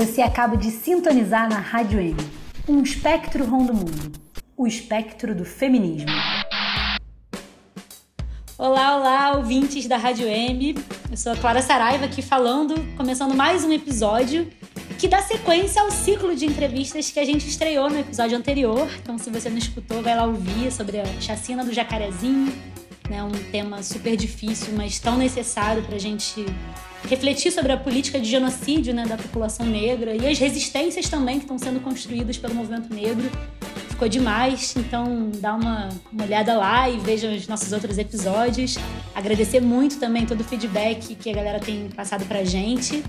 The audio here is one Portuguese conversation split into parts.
Você acaba de sintonizar na Rádio M, um espectro rondo mundo, o espectro do feminismo. Olá, olá, ouvintes da Rádio M. Eu sou a Clara Saraiva aqui falando, começando mais um episódio que dá sequência ao ciclo de entrevistas que a gente estreou no episódio anterior. Então, se você não escutou, vai lá ouvir sobre a chacina do jacarezinho, né? Um tema super difícil, mas tão necessário para a gente refletir sobre a política de genocídio né, da população negra e as resistências também que estão sendo construídas pelo movimento negro. Ficou demais, então dá uma, uma olhada lá e veja os nossos outros episódios. Agradecer muito também todo o feedback que a galera tem passado pra gente.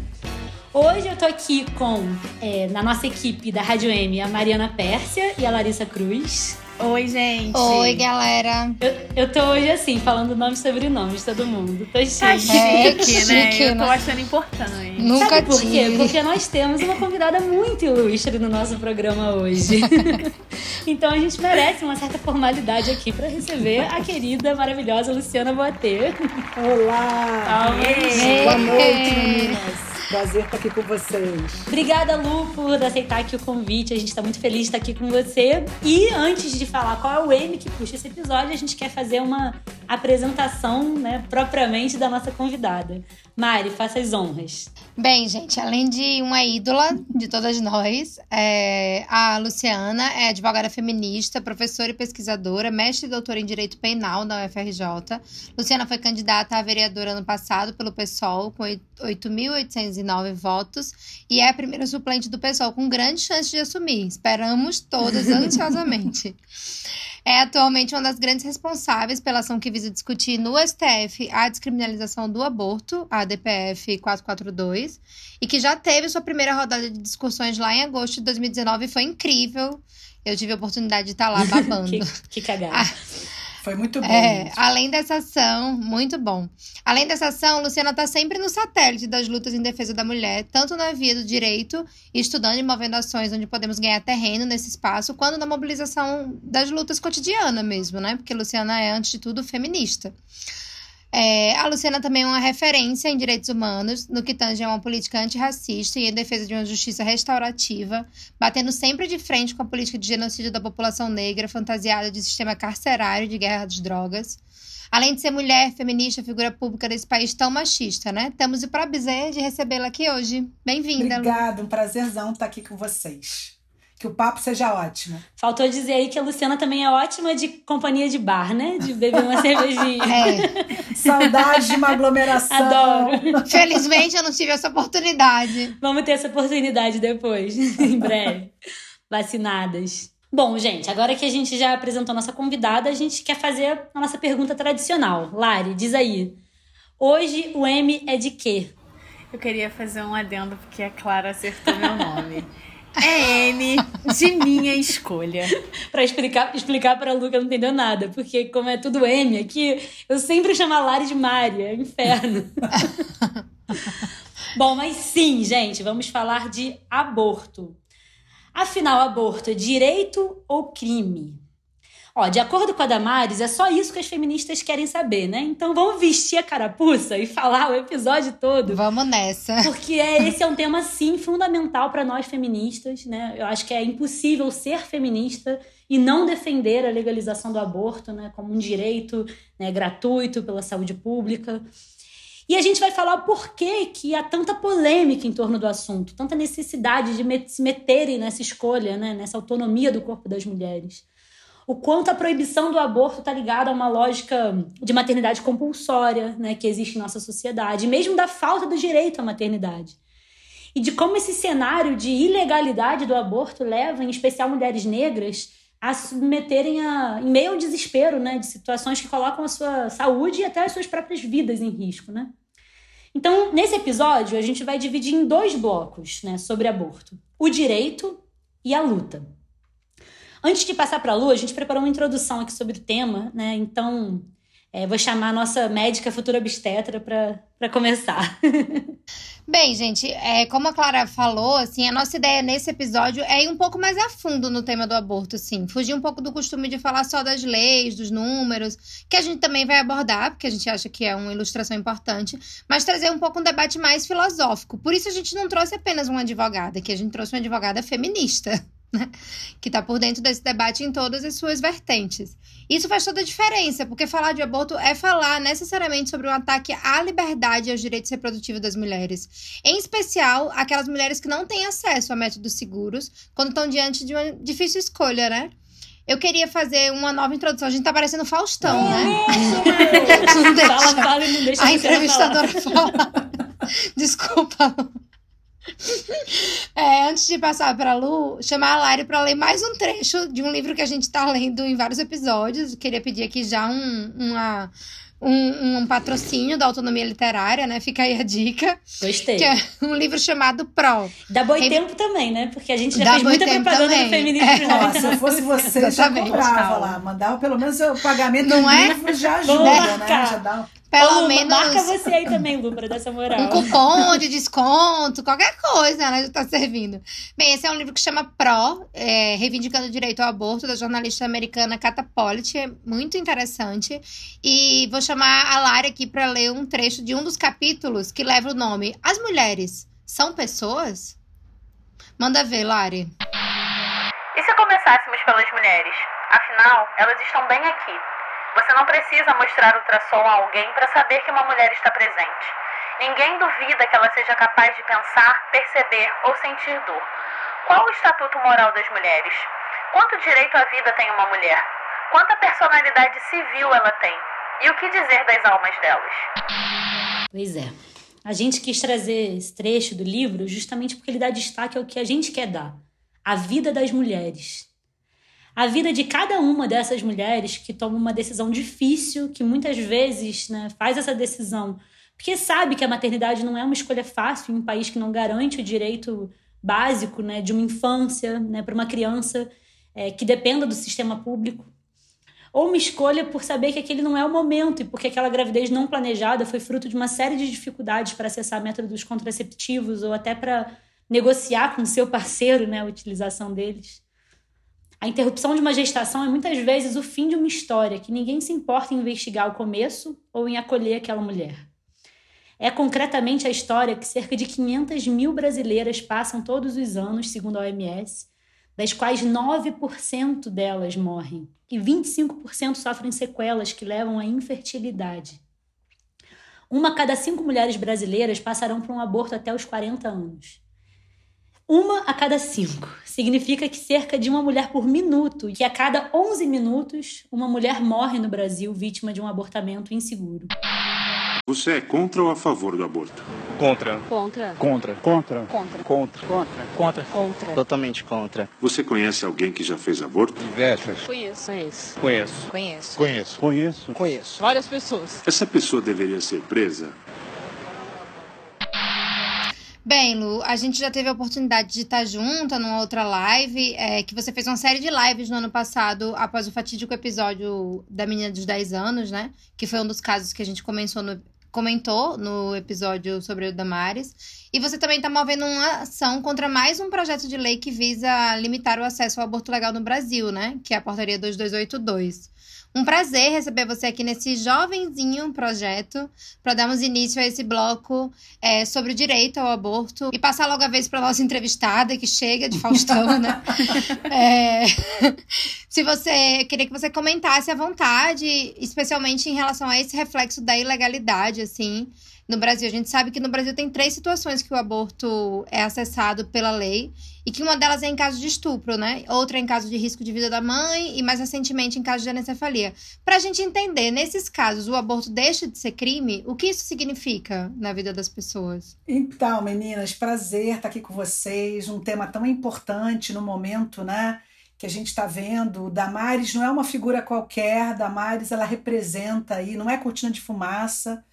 Hoje eu tô aqui com, é, na nossa equipe da Rádio M, a Mariana Pérsia e a Larissa Cruz. Oi, gente. Oi, galera. Eu, eu tô hoje assim, falando nome e sobrenome de todo mundo. Tô chique. Tá chique, É, né? chique, Eu tô né? achando importante. Nunca Sabe por quê? tive. Porque nós temos uma convidada muito ilustre no nosso programa hoje. então a gente merece uma certa formalidade aqui para receber a querida, maravilhosa Luciana Boatê. Olá! Aê! Boa noite, meninas. Prazer estar aqui com vocês. Obrigada, Lu, por aceitar aqui o convite. A gente está muito feliz de estar aqui com você. E antes de falar qual é o M que puxa esse episódio, a gente quer fazer uma apresentação, né, propriamente da nossa convidada. Mari, faça as honras. Bem, gente, além de uma ídola de todas nós, é, a Luciana é advogada feminista, professora e pesquisadora, mestre e doutora em Direito Penal da UFRJ. Luciana foi candidata a vereadora ano passado pelo PSOL, com 8.809 votos, e é a primeira suplente do PSOL, com grande chance de assumir. Esperamos todas ansiosamente. É atualmente uma das grandes responsáveis pela ação que visa discutir no STF a descriminalização do aborto, a DPF 442, e que já teve sua primeira rodada de discussões lá em agosto de 2019 e foi incrível. Eu tive a oportunidade de estar lá babando. que, que cagada. Foi muito bom. É, gente. além dessa ação, muito bom. Além dessa ação, Luciana está sempre no satélite das lutas em defesa da mulher, tanto na via do direito, estudando e movendo ações onde podemos ganhar terreno nesse espaço, quanto na mobilização das lutas cotidianas mesmo, né? Porque Luciana é, antes de tudo, feminista. É, a Luciana também é uma referência em direitos humanos, no que tange a uma política antirracista e em defesa de uma justiça restaurativa, batendo sempre de frente com a política de genocídio da população negra, fantasiada de sistema carcerário e de guerra às drogas. Além de ser mulher, feminista, figura pública desse país tão machista, né? Temos o prazer de recebê-la aqui hoje. Bem-vinda. Obrigada, um prazerzão estar aqui com vocês. Que o papo seja ótimo. Faltou dizer aí que a Luciana também é ótima de companhia de bar, né? De beber uma cervejinha. É, Saudade de uma aglomeração. Adoro. felizmente eu não tive essa oportunidade. Vamos ter essa oportunidade depois, em breve. Vacinadas. Bom, gente, agora que a gente já apresentou nossa convidada, a gente quer fazer a nossa pergunta tradicional. Lari, diz aí. Hoje o M é de quê? Eu queria fazer um adendo porque a Clara acertou meu nome. É M de minha escolha. Pra explicar, explicar pra Lu que não entendeu nada. Porque, como é tudo M aqui, eu sempre chamo a Lari de Mari. É um inferno. Bom, mas sim, gente, vamos falar de aborto. Afinal, aborto é direito ou crime? Ó, de acordo com a Damares, é só isso que as feministas querem saber, né? Então vamos vestir a carapuça e falar o episódio todo. Vamos nessa. Porque é, esse é um tema, sim, fundamental para nós feministas, né? Eu acho que é impossível ser feminista e não defender a legalização do aborto, né? Como um direito né, gratuito pela saúde pública. E a gente vai falar o porquê que há tanta polêmica em torno do assunto, tanta necessidade de se meterem nessa escolha, né? Nessa autonomia do corpo das mulheres o quanto a proibição do aborto está ligada a uma lógica de maternidade compulsória, né, que existe em nossa sociedade, mesmo da falta do direito à maternidade. E de como esse cenário de ilegalidade do aborto leva, em especial mulheres negras, a se submeterem a, em meio ao desespero, né, de situações que colocam a sua saúde e até as suas próprias vidas em risco, né? Então, nesse episódio, a gente vai dividir em dois blocos, né, sobre aborto: o direito e a luta. Antes de passar para a Lu, a gente preparou uma introdução aqui sobre o tema, né? Então, É, vou chamar a nossa médica futura obstetra para começar. Bem, gente, é, como a Clara falou, assim, a nossa ideia nesse episódio é ir um pouco mais a fundo no tema do aborto, assim. Fugir um pouco do costume de falar só das leis, dos números, que a gente também vai abordar, porque a gente acha que é uma ilustração importante, mas trazer um pouco um debate mais filosófico. Por isso a gente não trouxe apenas uma advogada, que a gente trouxe uma advogada feminista. Que está por dentro desse debate em todas as suas vertentes. Isso faz toda a diferença, porque falar de aborto é falar necessariamente sobre um ataque à liberdade e aos direitos reprodutivos das mulheres. Em especial, aquelas mulheres que não têm acesso a métodos seguros quando estão diante de uma difícil escolha, né? Eu queria fazer uma nova introdução. A gente tá parecendo Faustão, né? não deixa. Fala, fala e não deixa a entrevistadora falar. Desculpa. É, antes de passar para Lu, chamar a Lari para ler mais um trecho de um livro que a gente está lendo em vários episódios. Queria pedir aqui já um, uma, um, um, patrocínio da autonomia literária, né? Fica aí a dica. Gostei. Que é um livro chamado Pro. Dá boi tempo também, né? Porque a gente já Dá fez muita propaganda também. no feminismo. É. se eu fosse você, já comprava lá. Mandava pelo menos o pagamento Não do é? livro já ajuda, né? Já dá pelo Ô, menos. Marca você aí também, Lu, pra dar essa moral. Um cupom de desconto, qualquer coisa, né? Já tá servindo. Bem, esse é um livro que chama Pro, é, Reivindicando o Direito ao Aborto, da jornalista americana Cata Pollitt. É muito interessante. E vou chamar a Lara aqui para ler um trecho de um dos capítulos que leva o nome As Mulheres São Pessoas? Manda ver, Lari. E se começássemos pelas mulheres? Afinal, elas estão bem aqui você não precisa mostrar ultrassom a alguém para saber que uma mulher está presente. Ninguém duvida que ela seja capaz de pensar, perceber ou sentir dor. Qual o estatuto moral das mulheres? Quanto direito à vida tem uma mulher? Quanta personalidade civil ela tem? E o que dizer das almas delas? Pois é. A gente quis trazer esse trecho do livro justamente porque ele dá destaque ao que a gente quer dar: a vida das mulheres, a vida de cada uma dessas mulheres que toma uma decisão difícil, que muitas vezes né, faz essa decisão porque sabe que a maternidade não é uma escolha fácil em um país que não garante o direito básico né, de uma infância né, para uma criança é, que dependa do sistema público. Ou uma escolha por saber que aquele não é o momento e porque aquela gravidez não planejada foi fruto de uma série de dificuldades para acessar métodos contraceptivos ou até para negociar com seu parceiro né, a utilização deles. A interrupção de uma gestação é muitas vezes o fim de uma história que ninguém se importa em investigar o começo ou em acolher aquela mulher. É concretamente a história que cerca de 500 mil brasileiras passam todos os anos, segundo a OMS, das quais 9% delas morrem e 25% sofrem sequelas que levam à infertilidade. Uma cada cinco mulheres brasileiras passarão por um aborto até os 40 anos. Uma a cada cinco. Significa que cerca de uma mulher por minuto, e que a cada 11 minutos, uma mulher morre no Brasil vítima de um abortamento inseguro. Você é contra ou a favor do aborto? Contra. Contra. Contra. Contra. Contra. Contra. Contra. Contra. Contra. Totalmente contra. Você conhece alguém que já fez aborto? Diversas. Conheço. Conheço. Conheço. Conheço. Conheço. Conheço. Conheço. Várias pessoas. Essa pessoa deveria ser presa? Bem, Lu, a gente já teve a oportunidade de estar junta numa outra live, é, que você fez uma série de lives no ano passado, após o fatídico episódio da menina dos 10 anos, né? Que foi um dos casos que a gente comentou no, comentou no episódio sobre o Damares. E você também está movendo uma ação contra mais um projeto de lei que visa limitar o acesso ao aborto legal no Brasil, né? Que é a portaria 2282. Um prazer receber você aqui nesse jovenzinho projeto para darmos início a esse bloco é, sobre o direito ao aborto e passar logo a vez para nossa entrevistada que chega de Faustão, né? É, se você queria que você comentasse à vontade, especialmente em relação a esse reflexo da ilegalidade, assim, no Brasil. A gente sabe que no Brasil tem três situações que o aborto é acessado pela lei e que uma delas é em caso de estupro, né? Outra é em caso de risco de vida da mãe e mais recentemente em caso de anencefalia. Para a gente entender, nesses casos, o aborto deixa de ser crime, o que isso significa na vida das pessoas? Então, meninas, prazer estar aqui com vocês, um tema tão importante no momento, né? que a gente está vendo, Damares não é uma figura qualquer, Damares ela representa aí, não é cortina de fumaça,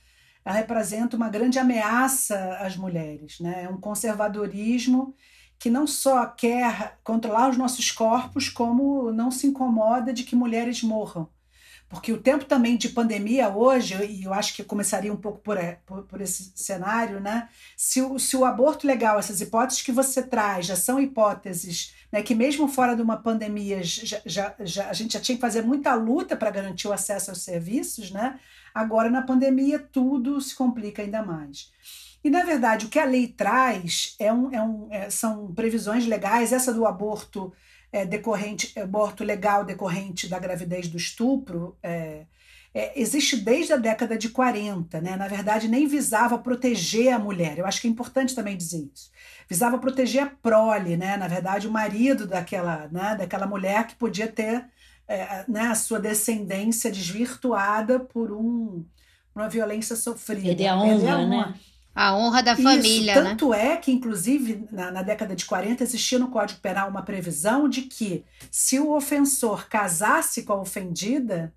ela representa uma grande ameaça às mulheres, né? É um conservadorismo que não só quer controlar os nossos corpos, como não se incomoda de que mulheres morram. Porque o tempo também de pandemia hoje, e eu acho que começaria um pouco por, é, por, por, esse cenário, né? Se o, se o aborto legal, essas hipóteses que você traz, já são hipóteses né, que mesmo fora de uma pandemia já, já, já, a gente já tinha que fazer muita luta para garantir o acesso aos serviços, né? Agora, na pandemia, tudo se complica ainda mais. E, na verdade, o que a lei traz é um, é um, é, são previsões legais, essa do aborto é, decorrente, aborto legal decorrente da gravidez do estupro, é, é, existe desde a década de 40, né? Na verdade, nem visava proteger a mulher. Eu acho que é importante também dizer isso. Visava proteger a prole, né? Na verdade, o marido daquela, né? daquela mulher que podia ter é, né? a sua descendência desvirtuada por um, uma violência sofrida. Perder honra, a honra. né? A honra da família, Isso, tanto né? é que, inclusive, na, na, década de 40, existia no Código Penal uma previsão de que, se o ofensor casasse com a ofendida,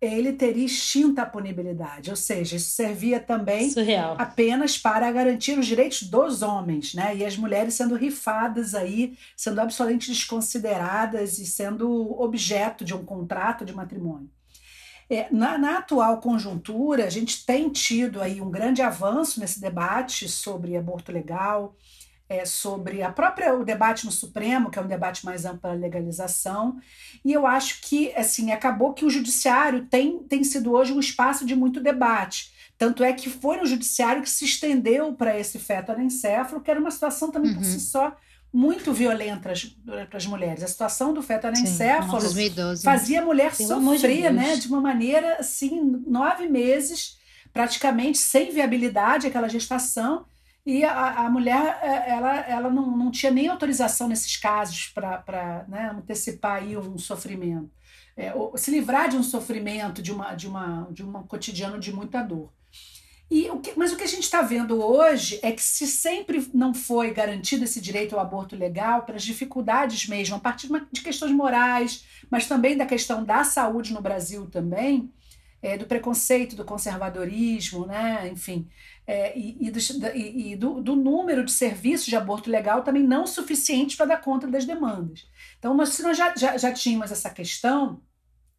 ele teria extinta a punibilidade. Ou seja, isso servia também Surreal. apenas para garantir os direitos dos homens, né? E as mulheres sendo rifadas aí, sendo absolutamente desconsideradas e sendo objeto de um contrato de matrimônio. É, na, na, atual conjuntura, a gente tem tido aí um grande avanço nesse debate sobre aborto legal, é, sobre a própria o debate no Supremo, que é um debate mais amplo para legalização, e eu acho que assim acabou que o judiciário tem, tem sido hoje um espaço de muito debate. Tanto é que foi no judiciário que se estendeu para esse feto anencéfalo, que era uma situação também uhum. por si só muito violenta para as mulheres. A situação do feto anencéfalo fazia a mulher Pelo sofrer, de né, de uma maneira assim, nove meses praticamente sem viabilidade aquela gestação e a, a mulher é, ela, ela não, não tinha nem autorização nesses casos para né, antecipar aí um sofrimento, é, se livrar de um sofrimento, de uma de uma de um cotidiano de muita dor. E o que, mas o que a gente está vendo hoje é que se sempre não foi garantido esse direito ao aborto legal, pelas dificuldades mesmo, a partir de questões morais, mas também da questão da saúde no Brasil também, é, do preconceito, do conservadorismo, né? enfim, é, e, e, do, e do, do, número de serviços de aborto legal também não suficientes para dar conta das demandas. Então, nós, se nós já, já, já tínhamos essa questão,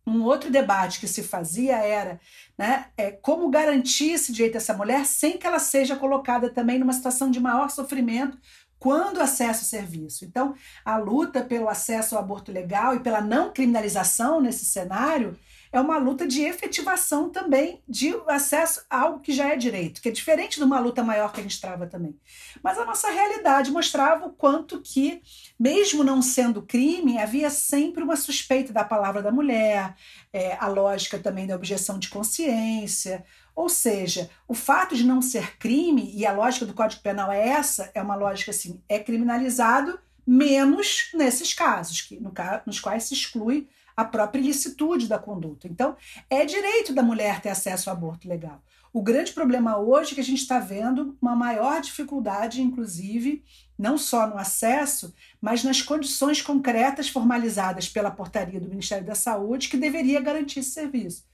um outro debate que se fazia era né, é, como garantir esse direito a essa mulher sem que ela seja colocada também numa situação de maior sofrimento quando acessa o serviço. Então, a luta pelo acesso ao aborto legal e pela não criminalização nesse cenário é uma luta de efetivação também de acesso a algo que já é direito, que é diferente de uma luta maior que a gente trava também. Mas a nossa realidade mostrava o quanto que, mesmo não sendo crime, havia sempre uma suspeita da palavra da mulher, é, a lógica também da objeção de consciência. Ou seja, o fato de não ser crime, e a lógica do Código Penal é essa, é uma lógica assim, é criminalizado menos nesses casos, que, no, nos quais se exclui a própria ilicitude da conduta. Então, é direito da mulher ter acesso ao aborto legal. O grande problema hoje é que a gente está vendo uma maior dificuldade, inclusive, não só no acesso, mas nas condições concretas formalizadas pela portaria do Ministério da Saúde que deveria garantir esse serviço.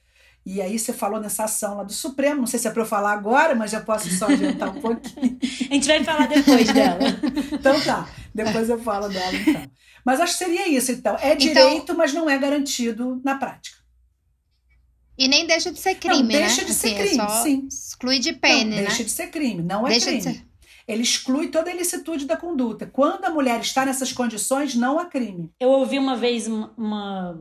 E aí você falou nessa ação lá do Supremo, não sei se é para eu falar agora, mas já posso só adiantar um pouquinho. a gente vai falar depois dela. então tá, depois eu falo dela então. Mas acho que seria isso, então. É então direito, então, mas não é garantido na prática. E nem deixa de ser crime, não, deixa né? de ser assim, crime, é sim. Exclui de pena, não, né? Deixa de ser crime, não é deixa crime. De ser... Ele exclui toda a ilicitude da conduta. Quando a mulher está nessas condições, não há crime. Eu ouvi uma vez uma,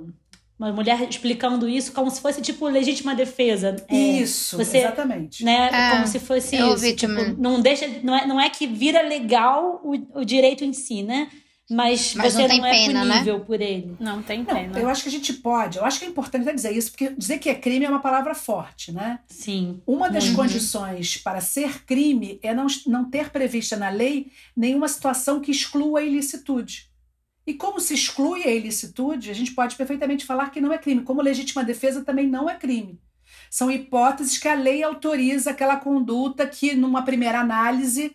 uma mulher explicando isso como se fosse tipo legítima defesa. É, isso, você, exatamente. Né, é, como se fosse isso. Tipo, não deixa, não é, não é que vira legal o, o direito em si, né? Mas, Mas você não, não é pena, né? punível né? por ele. Não tem pena. Não, eu acho que a gente pode. Eu acho que é importante dizer isso, porque dizer que é crime é uma palavra forte, né? Sim. Uma das uhum. condições para ser crime é não, não ter prevista na lei nenhuma situação que exclua a ilicitude. E como se exclui a ilicitude, a gente pode perfeitamente falar que não é crime. Como legítima defesa também não é crime. São hipóteses que a lei autoriza aquela conduta que, numa primeira análise,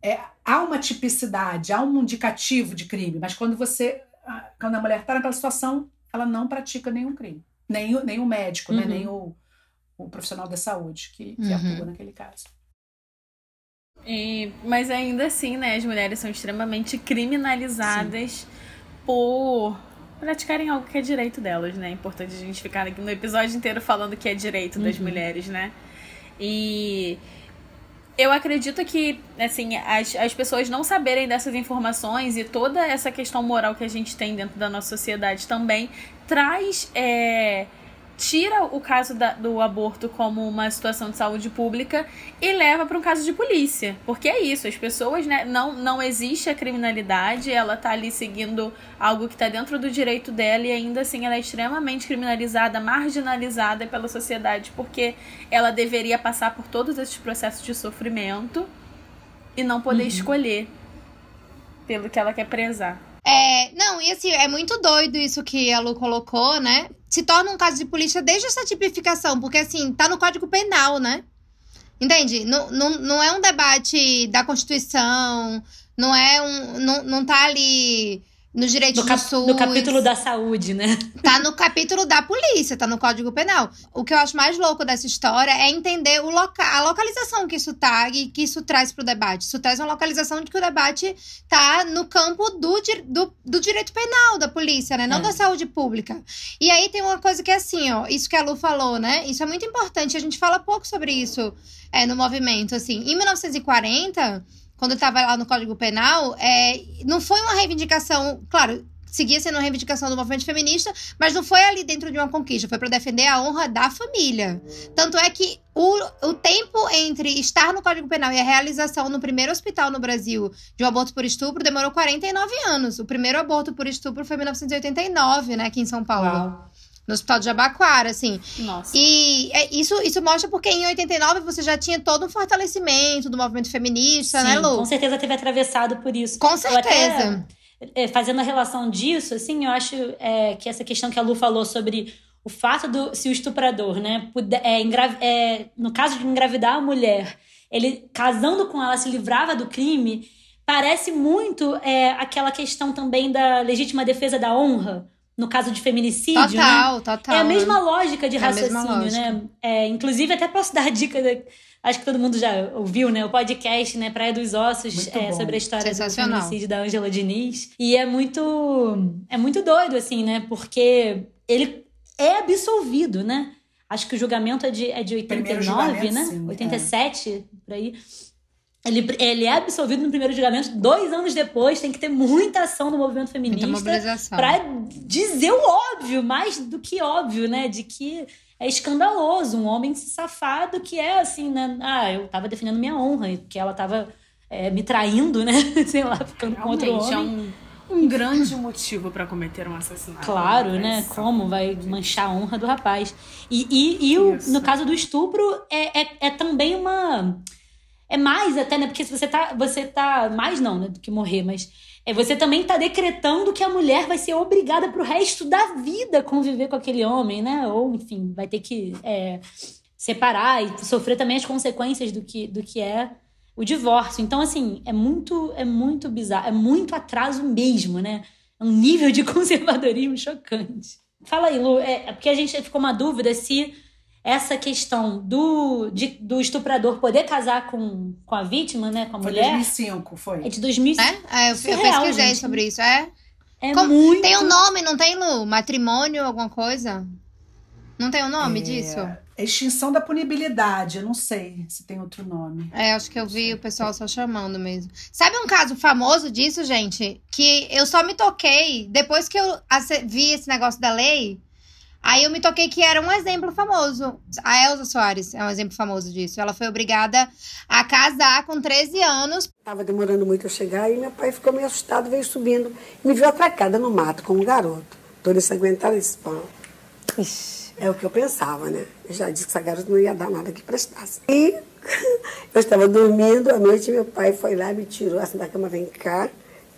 é, há uma tipicidade, há um indicativo de crime, mas quando você, quando a mulher está naquela situação, ela não pratica nenhum crime. Nem, nem o médico, né? uhum. né? nem o, o profissional da saúde que, que uhum. atua naquele caso. E, mas ainda assim, né, as mulheres são extremamente criminalizadas Sim. Por praticarem algo que é direito delas, né? É importante a gente ficar aqui no episódio inteiro falando que é direito das Uhum. mulheres, né? E eu acredito que, assim, as, as pessoas não saberem dessas informações e toda essa questão moral que a gente tem dentro da nossa sociedade também traz. é, tira o caso da- do aborto como uma situação de saúde pública e leva para um caso de polícia. Porque é isso, as pessoas, né, não, não existe a criminalidade, ela tá ali seguindo algo que está dentro do direito dela e ainda assim ela é extremamente criminalizada, marginalizada pela sociedade, porque ela deveria passar por todos esses processos de sofrimento e não poder escolher pelo que ela quer prezar. É, não, e assim, é muito doido isso que a Lu colocou, né? Se torna um caso de polícia desde essa tipificação, porque assim, tá no Código Penal, né? Entende? Não, não, não é um debate da Constituição, não é um. Não, não tá ali nos direitos No, do SUS. no capítulo da saúde, né? Tá no capítulo da polícia, tá no Código Penal. O que eu acho mais louco dessa história é entender o loca a localização que isso tá e que isso traz pro debate. Isso traz uma localização de que o debate tá no campo do, di- do, do direito penal da polícia, né? Não É. da saúde pública. E aí tem uma coisa que é assim, ó, isso que a Lu falou, né? Isso é muito importante. A gente fala pouco sobre isso é, no movimento. Assim, em 1940 quando estava lá no Código Penal, é, não foi uma reivindicação, claro, seguia sendo uma reivindicação do movimento feminista, mas não foi ali dentro de uma conquista, foi para defender a honra da família. Tanto é que o, o tempo entre estar no Código Penal e a realização no primeiro hospital no Brasil de um aborto por estupro demorou 49 anos. O primeiro aborto por estupro foi em 1989, né, aqui em São Paulo. Uau. No Hospital de Jabaquara, assim. Nossa. E é, isso, isso mostra porque em 89 você já tinha todo um fortalecimento do movimento feminista, né, Sim, Lu? com certeza teve atravessado por isso. Com até, certeza. é, fazendo a relação disso, assim, eu acho é, que essa questão que a Lu falou sobre o fato do se o estuprador, né, puder, é, engra- é, no caso de engravidar a mulher, ele casando com ela se livrava do crime, parece muito é, aquela questão também da legítima defesa da honra, no caso de feminicídio, né? Total, total. É a né? mesma lógica de É raciocínio, lógica. né? É, inclusive, até posso dar a dica, da- acho que todo mundo já ouviu, né? O podcast, né? Praia dos Ossos, é, sobre a história do feminicídio da Ângela Diniz. E é muito, é muito doido, assim, né? Porque ele é absolvido, né? Acho que o julgamento é de, é de Primeiro 89, julgamento, né? sim, é. 87, por aí. Ele, ele é absolvido no primeiro julgamento, dois anos depois, tem que ter muita ação do movimento feminista mobilização. Pra dizer o óbvio, mais do que óbvio, né? De que é escandaloso um homem safado que é assim, né? Ah, eu tava defendendo minha honra, e que ela tava é, me traindo, né? Sei lá, ficando com outro Realmente, homem. é um, um grande motivo pra cometer um assassinato. Claro, né? Como vai manchar a honra do rapaz. E, e, e o, no caso do estupro, é, é, é também uma. É mais até, né? Porque se você tá. Você tá. Mais não, né? Do que morrer, mas. É, você também tá decretando que a mulher vai ser obrigada pro resto da vida conviver com aquele homem, né? Ou, enfim, vai ter que é, separar e sofrer também as consequências do que, do que é o divórcio. Então, assim, é muito, é muito bizarro, é muito atraso mesmo, né? É um nível de conservadorismo chocante. Fala aí, Lu, é, é porque a gente ficou uma dúvida se essa questão do, de- do estuprador poder casar com, com a vítima, né, com a Foi mulher, 2005, foi. é de 2005. É? É, eu, eu Surreal, pesquisei gente. sobre isso, é? É Como- muito. Tem um nome, não tem, Lu? Matrimônio, alguma coisa? Não tem o um nome É, disso? Extinção da punibilidade, eu não sei se tem outro nome. É, acho que eu vi o pessoal só chamando mesmo. Sabe um caso famoso disso, gente? Que eu só me toquei depois que eu vi esse negócio da lei. Aí eu me toquei que era um exemplo famoso. A Elza Soares é um exemplo famoso disso. Ela foi obrigada a casar com 13 anos. Estava demorando muito a chegar e meu pai ficou meio assustado, veio subindo. Me viu atracada no mato com um garoto. Toda ensanguentada, disse, pão. É o que eu pensava, né? Eu já disse que essa garota não ia dar nada que prestasse. E eu estava dormindo à noite, meu pai foi lá, me tirou assim da cama, vem cá.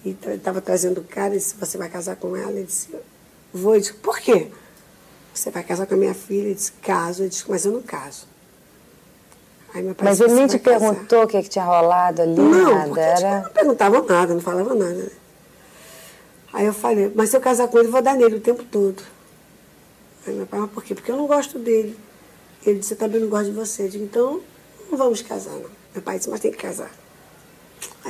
E estava trazendo o cara, e disse, você vai casar com ela? Ele disse, vou. Eu disse, por quê? Você vai casar com a minha filha? Ele disse, caso. Eu disse, mas eu não caso. Aí meu pai Mas disse, ele nem "Você te vai casar." perguntou o que, que tinha rolado ali, Não, nada. porque Era... não perguntava nada, não falava nada. né? Aí eu falei, mas se eu casar com ele, eu vou dar nele o tempo todo. Aí meu pai, mas por quê? Porque eu não gosto dele. Ele disse, eu também não gosto de você. Eu digo, então, não vamos casar, não. Meu pai disse, mas tem que casar.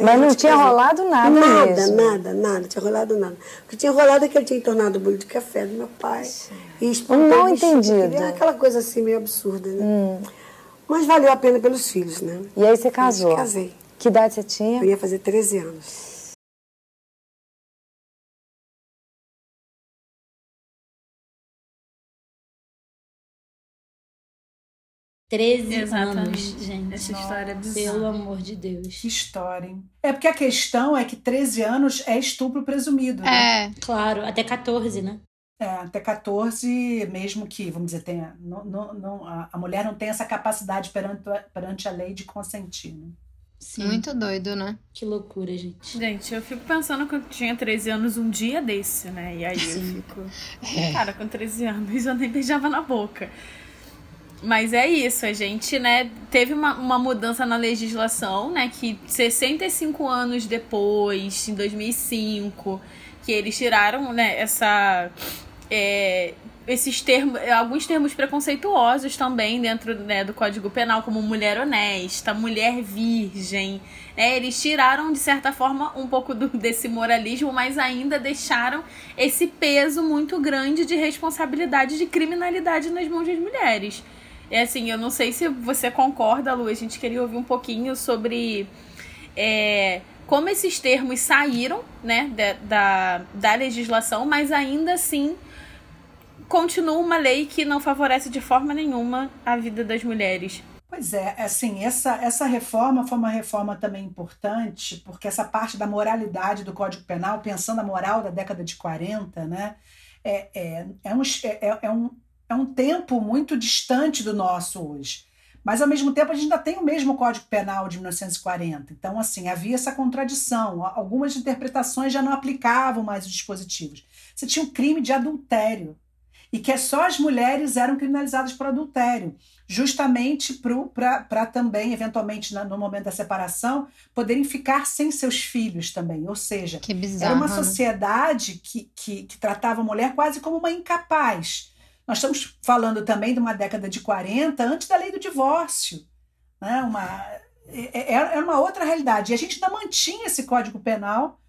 Mas não tinha rolado nada Nada, mesmo. nada, nada. Tinha rolado nada. O que tinha rolado é que ele tinha entornado o bolo de café do meu pai. E espantado Não entendido. dele. Aquela coisa assim meio absurda, né? Mas valeu a pena pelos filhos, né? E aí você casou? Casei. Que idade você tinha? Eu ia fazer 13 anos. Treze Exatamente. anos, gente. Essa história é bizarra. Pelo amor de Deus. Que história, hein? É porque a questão é que 13 anos é estupro presumido, né? É, Claro, até 14, né? É, até 14, mesmo que, vamos dizer, tenha, não, não, não- a, a mulher não tem essa capacidade perante, perante a lei de consentir. Né? Sim. muito doido, né? Que loucura, gente. Gente, eu fico pensando que eu tinha 13 anos um dia desse, né? E aí eu fico. Cara, com 13 anos eu nem beijava na boca. Mas é isso, a gente, né, teve uma, uma mudança na legislação, né, que 65 anos depois, em 2005, que eles tiraram, né, essa, é, esses termos, alguns termos preconceituosos também dentro, né, do Código Penal, como mulher honesta, mulher virgem, né, eles tiraram, de certa forma, um pouco do, desse moralismo, mas ainda deixaram esse peso muito grande de responsabilidade de criminalidade nas mãos das mulheres. É assim, eu não sei se você concorda, Lu, a gente queria ouvir um pouquinho sobre é, como esses termos saíram né, da, da, da legislação, mas ainda assim continua uma lei que não favorece de forma nenhuma a vida das mulheres. Pois é, assim, essa, essa reforma foi uma reforma também importante, porque essa parte da moralidade do Código Penal, pensando a moral da década de 40, né, é, é, é, um, é, é, um, é um tempo muito distante do nosso hoje. Mas, ao mesmo tempo, a gente ainda tem o mesmo Código Penal de 1940. Então, assim, havia essa contradição. Algumas interpretações já não aplicavam mais os dispositivos. Você tinha um crime de adultério, e que é só as mulheres eram criminalizadas por adultério justamente para também, eventualmente, no momento da separação, poderem ficar sem seus filhos também. Ou seja, Que bizarro. era uma né? sociedade que, que, que tratava a mulher quase como uma incapaz. Nós estamos falando também de uma década de 40, antes da lei do divórcio. Né? Uma, é- é- era uma outra realidade. E a gente ainda mantinha esse código penal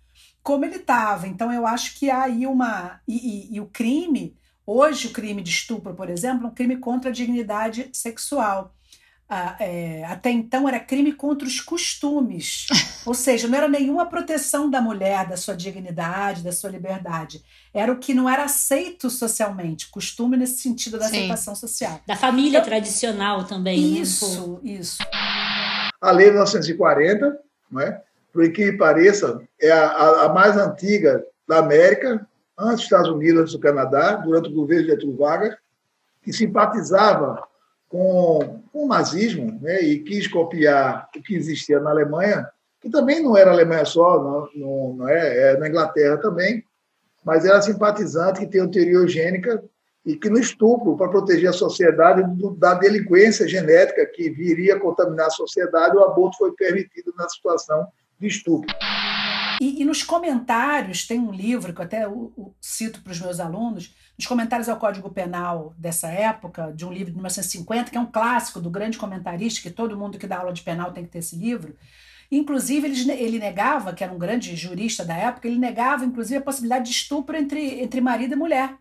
como ele estava. Então, eu acho que há aí uma. E, e- e o crime, hoje, o crime de estupro, por exemplo, é um crime contra a dignidade sexual. Ah, é, até então era crime contra os costumes. Ou seja, não era nenhuma proteção da mulher, da sua dignidade, da sua liberdade. Era o que não era aceito socialmente, costume nesse sentido da Sim. aceitação social. Da família tradicional também, né? um pouco. Isso, isso. A lei de 1940, não é? por que pareça, é a, a- a mais antiga da América, antes dos Estados Unidos, antes do Canadá, durante o governo de Getúlio Vargas, que simpatizava com, com o nazismo né? e quis copiar o que existia na Alemanha, que também não era Alemanha só, não, não, não é, é na Inglaterra também, mas era simpatizante que tem uma teoria eugênica e que no estupro, para proteger a sociedade da delinquência genética que viria a contaminar a sociedade, o aborto foi permitido na situação de estupro. E, e nos comentários, tem um livro que eu até cito para os meus alunos, nos comentários ao Código Penal dessa época, de um livro de 1950, que é um clássico do grande comentarista, que todo mundo que dá aula de penal tem que ter esse livro. Inclusive, ele, ele negava, que era um grande jurista da época, ele negava, inclusive, a possibilidade de estupro entre, entre marido e mulher.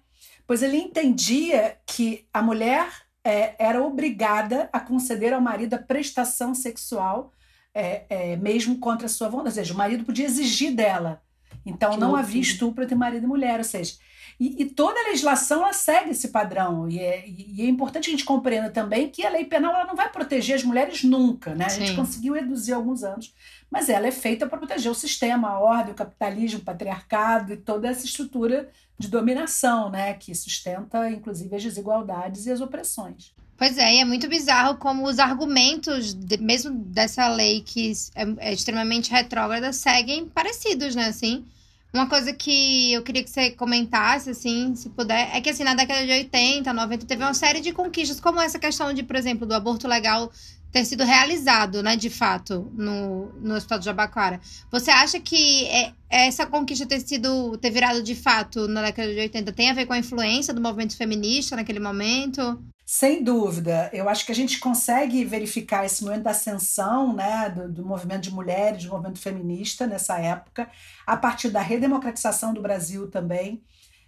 Pois ele entendia que a mulher é, era obrigada a conceder ao marido a prestação sexual é, é, mesmo contra a sua vontade. Ou seja, o marido podia exigir dela. Então Que não loucura. havia estupro entre marido e mulher. Ou seja, e, e toda a legislação ela segue esse padrão. E é, e é importante que a gente compreenda também que a lei penal não vai proteger as mulheres nunca. Né? A gente Sim. conseguiu reduzir alguns anos. Mas ela é feita para proteger o sistema, a ordem, o capitalismo, o patriarcado e toda essa estrutura de dominação, né? que sustenta, inclusive, as desigualdades e as opressões. Pois é, e é muito bizarro como os argumentos, de- mesmo dessa lei que é, é extremamente retrógrada, seguem parecidos, né, assim. Uma coisa que eu queria que você comentasse, assim, se puder, é que, assim, na década de 80, 90, teve uma série de conquistas, como essa questão de, por exemplo, do aborto legal ter sido realizado, né, de fato, no, no Hospital de Jabaquara. Você acha que é, essa conquista ter sido, ter virado de fato na década de 80 tem a ver com a influência do movimento feminista naquele momento? Sem dúvida. Eu acho que a gente consegue verificar esse momento da ascensão né, do, do, movimento de mulheres, do movimento feminista nessa época, a partir da redemocratização do Brasil também.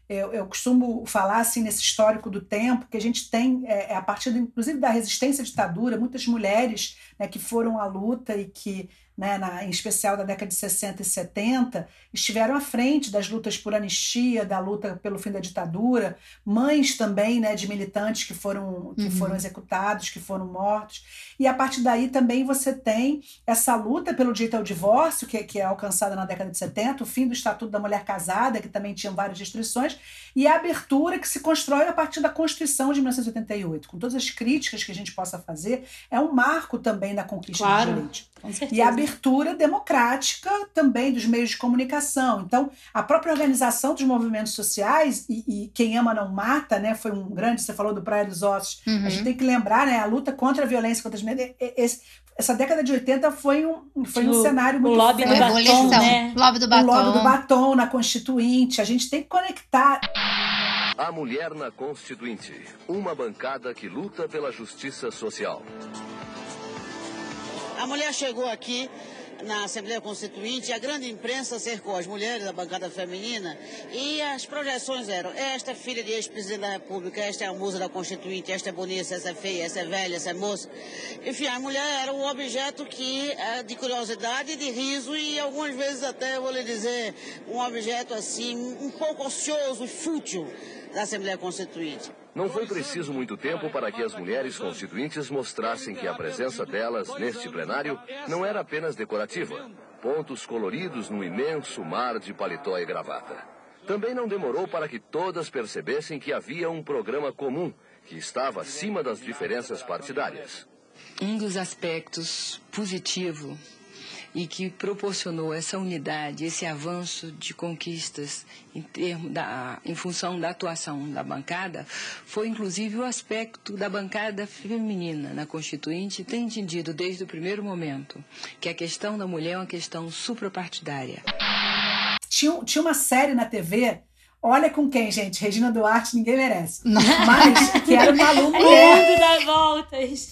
Eu, eu costumo falar assim nesse histórico do tempo que a gente tem, é, é a partir, do, inclusive, da resistência à ditadura, muitas mulheres né, que foram à luta e que né, na, em especial da década de 60 e 70, estiveram à frente das lutas por anistia, da luta pelo fim da ditadura, mães também né, de militantes que foram, que uhum. foram executados, que foram mortos. E a partir daí também você tem essa luta pelo direito ao divórcio, que, que é alcançada na década de 70, o fim do Estatuto da Mulher Casada, que também tinha várias restrições, e a abertura que se constrói a partir da Constituição de 1988. Com todas as críticas que a gente possa fazer, é um marco também da conquista claro, dos direitos. E a abertura democrática também dos meios de comunicação. Então, a própria organização dos movimentos sociais, e, e Quem Ama Não Mata, né, foi um grande, você falou do Praia dos Ossos, uhum. a gente tem que lembrar, né, a luta contra a violência contra as mulheres, essa década de 80 foi um, foi um cenário muito o lobby do batom, né? lobby do batom. O lobby do batom na Constituinte. A gente tem que conectar. A Mulher na Constituinte. Uma bancada que luta pela justiça social. A mulher chegou aqui na Assembleia Constituinte, a grande imprensa cercou as mulheres da bancada feminina e as projeções eram: esta é filha de ex-presidente da República, esta é a musa da Constituinte, esta é bonita, essa é feia, essa é velha, essa é moça. Enfim, a mulher era um objeto que é de curiosidade, de riso e algumas vezes até, vou lhe dizer, um objeto assim, um pouco ocioso e fútil da Assembleia Constituinte. Não foi preciso muito tempo para que as mulheres constituintes mostrassem que a presença delas neste plenário não era apenas decorativa. Pontos coloridos no imenso mar de paletó e gravata. Também não demorou para que todas percebessem que havia um programa comum que estava acima das diferenças partidárias. Um dos aspectos positivos e que proporcionou essa unidade, esse avanço de conquistas em, termo da, em função da atuação da bancada, foi inclusive o aspecto da bancada feminina na Constituinte ter entendido desde o primeiro momento que a questão da mulher é uma questão suprapartidária. Tinha, tinha uma série na TV Olha com quem, gente? Regina Duarte, ninguém merece. Mas que era uma aluna mulher. Mundo das voltas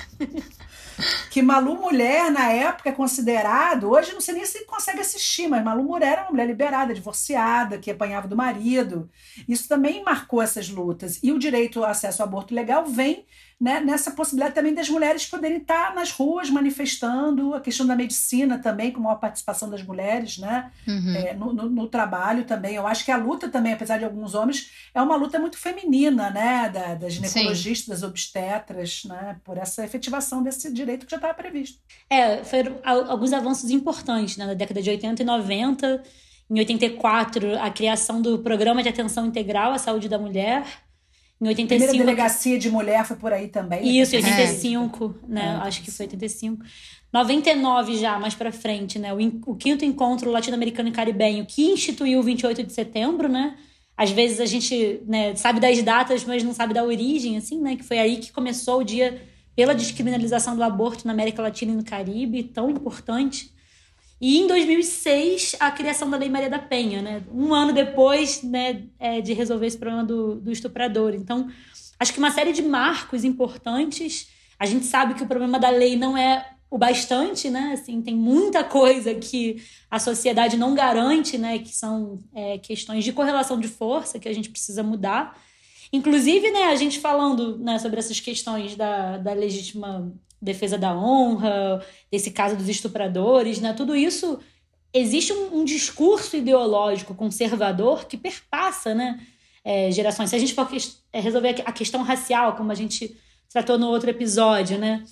que Malu Mulher, na época, é considerado. Hoje não sei nem se consegue assistir, mas Malu Mulher era uma mulher liberada, divorciada, que apanhava do marido. Isso também marcou essas lutas. E o direito ao acesso ao aborto legal vem né, nessa possibilidade também das mulheres poderem estar nas ruas manifestando, a questão da medicina também, com maior participação das mulheres né, uhum. é, no, no, no, trabalho também. Eu acho que a luta também, apesar de alguns homens, é uma luta muito feminina, né, da, das ginecologistas, Sim. das obstetras, né, por essa efetivação desse direito que já estava previsto. É, foram alguns avanços importantes né, na década de 80 e 90. Em 84, a criação do Programa de Atenção Integral à Saúde da Mulher, em 85. A primeira delegacia de mulher foi por aí também. Isso, 85, é. né? É. Acho que foi 85. 99 já, mais para frente, né? O, o quinto encontro latino-americano e caribenho, que instituiu o 28 de setembro, né? Às vezes a gente né, sabe das datas, mas não sabe da origem, assim, né? Que foi aí que começou o dia pela descriminalização do aborto na América Latina e no Caribe, tão importante. E em 2006, a criação da Lei Maria da Penha, né? Um ano depois né, é, de resolver esse problema do, do estuprador. Então, acho que uma série de marcos importantes. A gente sabe que o problema da lei não é o bastante, né? Assim, tem muita coisa que a sociedade não garante, né? Que são é, questões de correlação de força que a gente precisa mudar. Inclusive, né, a gente falando né, sobre essas questões da, da legítima defesa da honra, desse caso dos estupradores, né? Tudo isso existe um, um discurso ideológico conservador que perpassa, né? É, gerações. Se a gente for é, resolver a questão racial, como a gente tratou no outro episódio, né?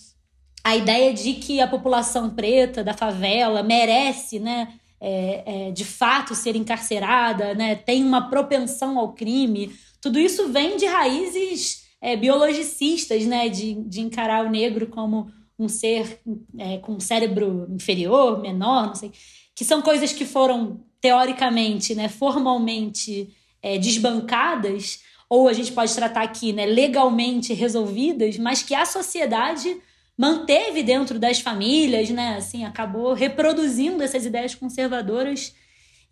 A ideia de que a população preta da favela merece, né? É, é, de fato ser encarcerada, né? Tem uma propensão ao crime. Tudo isso vem de raízes é, biologicistas, né, de, de encarar o negro como um ser é, com um cérebro inferior, menor, não sei, que são coisas que foram teoricamente, né, formalmente é, desbancadas, ou a gente pode tratar aqui, né, legalmente resolvidas, mas que a sociedade manteve dentro das famílias, né, assim, acabou reproduzindo essas ideias conservadoras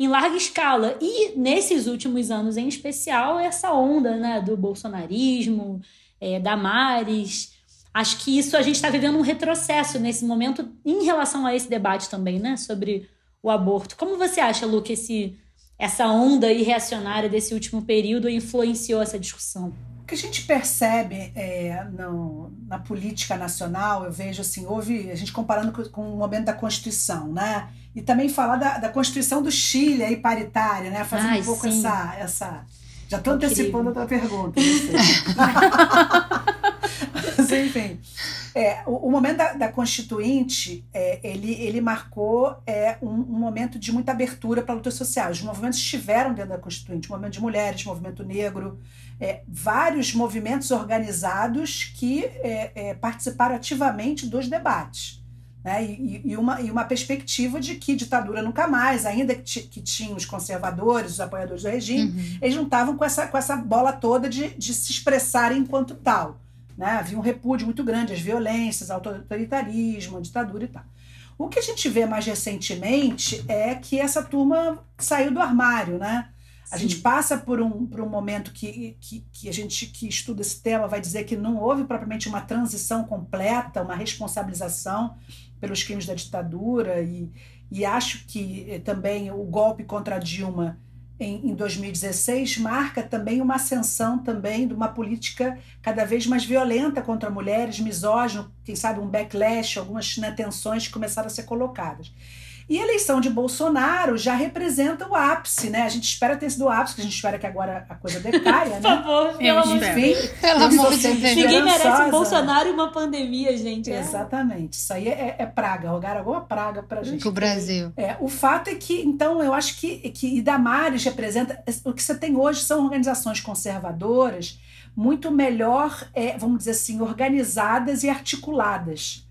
em larga escala. E nesses últimos anos, em especial, essa onda né, do bolsonarismo, é, Damares. Acho que isso a gente está vivendo um retrocesso nesse momento em relação a esse debate também, né? Sobre o aborto. Como você acha, Lu, que esse, essa onda irreacionária desse último período influenciou essa discussão? O que a gente percebe é, no, na política nacional, eu vejo assim, houve, a gente comparando com, com o momento da Constituição, né? E também falar da, da Constituição do Chile aí, paritária, né? Fazendo Ai, um pouco sim. essa, essa. Já estou antecipando a tua pergunta. sei. Mas, enfim. É, o, o momento da, da Constituinte, é, ele, ele marcou é, um, um momento de muita abertura para a luta social. Os movimentos estiveram dentro da Constituinte, o movimento de mulheres, o movimento negro, é, vários movimentos organizados que é, é, participaram ativamente dos debates. Né? E, e, uma, e uma perspectiva de que ditadura nunca mais, ainda que, que tinham os conservadores, os apoiadores do regime, eles não estavam com essa, com essa bola toda de, de se expressarem enquanto tal. Né? Havia um repúdio muito grande às violências, ao autoritarismo, à ditadura e tal. O que a gente vê mais recentemente é que essa turma saiu do armário, né? A Sim. gente passa por um, por um momento que, que, que a gente que estuda esse tema vai dizer que não houve propriamente uma transição completa, uma responsabilização pelos crimes da ditadura e, e acho que eh, também o golpe contra Dilma em, em 2016 marca também uma ascensão também de uma política cada vez mais violenta contra mulheres, misógino, quem sabe um backlash, algumas né, tensões que começaram a ser colocadas. E a eleição de Bolsonaro já representa o ápice, né? A gente espera ter sido o ápice, que a gente espera que agora a coisa decaia, né? Por favor, pelo amor de Deus. Pelo amor de Deus. Ninguém merece um Bolsonaro e uma pandemia, gente. É. Exatamente. Isso aí é, é praga. Rogaram alguma praga pra gente. Pro Brasil. É, o fato é que, então, eu acho que, que Idamares representa. O que você tem hoje são organizações conservadoras muito melhor, é, vamos dizer assim, organizadas e articuladas.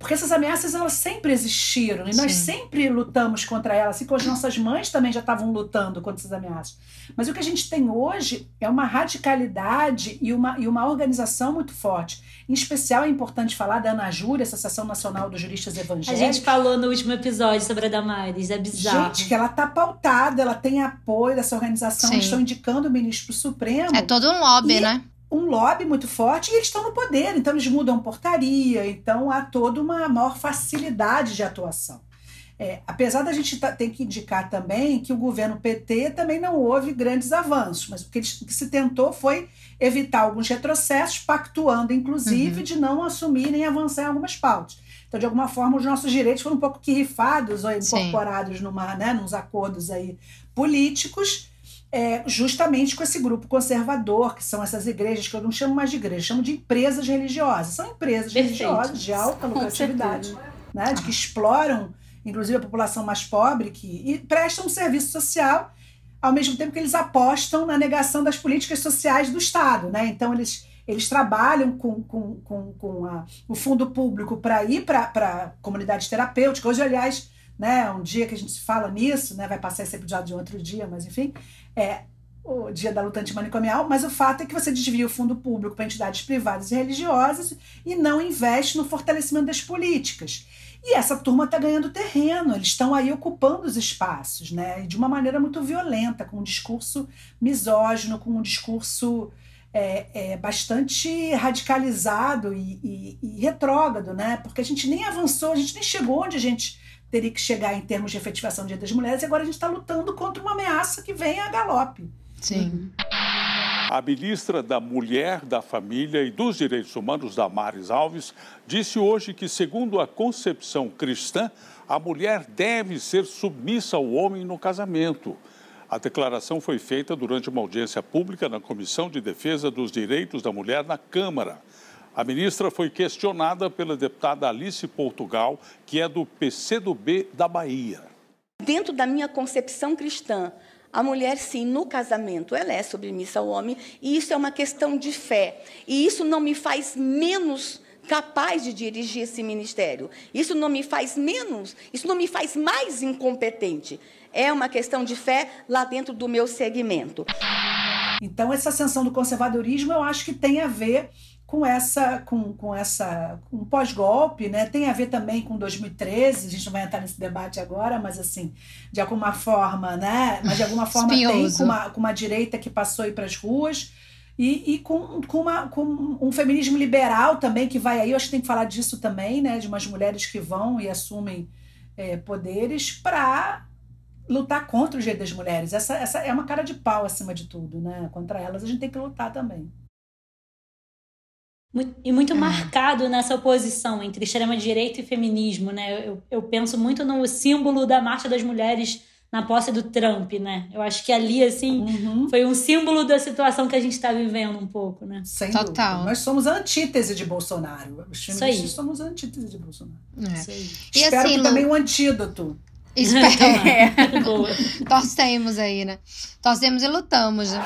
Porque essas ameaças elas sempre existiram e nós Sim. sempre lutamos contra elas, assim como as nossas mães também já estavam lutando contra essas ameaças. Mas o que a gente tem hoje é uma radicalidade e uma, e uma organização muito forte. Em especial é importante falar da ANAJUR, Associação Nacional dos Juristas A Evangélicos. gente falou no último episódio sobre a Damares, é bizarro. Gente, que ela tá pautada, ela tem apoio dessa organização, Sim. eles estão indicando o ministro Supremo. É todo um lobby, E- né? Um lobby muito forte e eles estão no poder, então eles mudam portaria, então há toda uma maior facilidade de atuação. É, apesar da gente tá- ter que indicar também que o governo PT também não houve grandes avanços, mas o que, eles- o que se tentou foi evitar alguns retrocessos, pactuando inclusive Uhum. de não assumir nem avançar em algumas pautas. Então, de alguma forma, os nossos direitos foram um pouco que rifados ou Sim. incorporados numa, né, nos acordos aí políticos, é, justamente com esse grupo conservador, que são essas igrejas, que eu não chamo mais de igreja, chamo de empresas religiosas. São empresas Perfeito. religiosas de alta lucratividade, né, de que exploram, inclusive, a população mais pobre que, e prestam um serviço social, ao mesmo tempo que eles apostam na negação das políticas sociais do Estado. Né? Então, eles, eles trabalham com, com, com, com a- o fundo público para ir para a comunidade terapêutica. Hoje, aliás, né, um dia que a gente fala nisso, né, vai passar esse episódio de outro dia, mas enfim, é o dia da luta antimanicomial, mas o fato é que você desvia o fundo público para entidades privadas e religiosas e não investe no fortalecimento das políticas. E essa turma está ganhando terreno, eles estão aí ocupando os espaços, né? De uma maneira muito violenta, com um discurso misógino, com um discurso é, é, bastante radicalizado e, e, e retrógrado, né? Porque a gente nem avançou, a gente nem chegou onde a gente teria que chegar em termos de efetivação do Dia das Mulheres, e agora a gente está lutando contra uma ameaça que vem a galope. Sim. A ministra da Mulher, da Família e dos Direitos Humanos, Damares Alves, disse hoje que, segundo a concepção cristã, a mulher deve ser submissa ao homem no casamento. A declaração foi feita durante uma audiência pública na Comissão de Defesa dos Direitos da Mulher na Câmara. A ministra foi questionada pela deputada Alice Portugal, que é do PCdoB da Bahia. Dentro da minha concepção cristã, a mulher, sim, no casamento, ela é submissa ao homem, e isso é uma questão de fé. E isso não me faz menos capaz de dirigir esse ministério. Isso não me faz menos, isso não me faz mais incompetente. É uma questão de fé lá dentro do meu segmento. Então, essa ascensão do conservadorismo eu acho que tem a ver com essa com, com essa com pós-golpe, né? Tem a ver também com 2013, a gente não vai entrar nesse debate agora, mas assim, de alguma forma, né? Mas de alguma forma tem com uma, com uma direita que passou aí para as ruas E, e com, com, uma, com um feminismo liberal também que vai aí, eu acho que tem que falar disso também, né? De umas mulheres que vão e assumem é, poderes para lutar contra o direito das mulheres. Essa, essa é uma cara de pau acima de tudo, né? Contra elas a gente tem que lutar também. E muito marcado nessa oposição entre extrema-direita e feminismo, né? Eu, eu penso muito no símbolo da Marcha das Mulheres na posse do Trump, né? Eu acho que ali, assim, Uhum. foi um símbolo da situação que a gente está vivendo um pouco, né? Sem Dúvida. Nós somos a antítese de Bolsonaro. Os Isso aí. feministas somos a antítese de Bolsonaro. É. Espero assim, que Lu- também um antídoto. Espero. É. Torcemos aí, né? Torcemos e lutamos, né?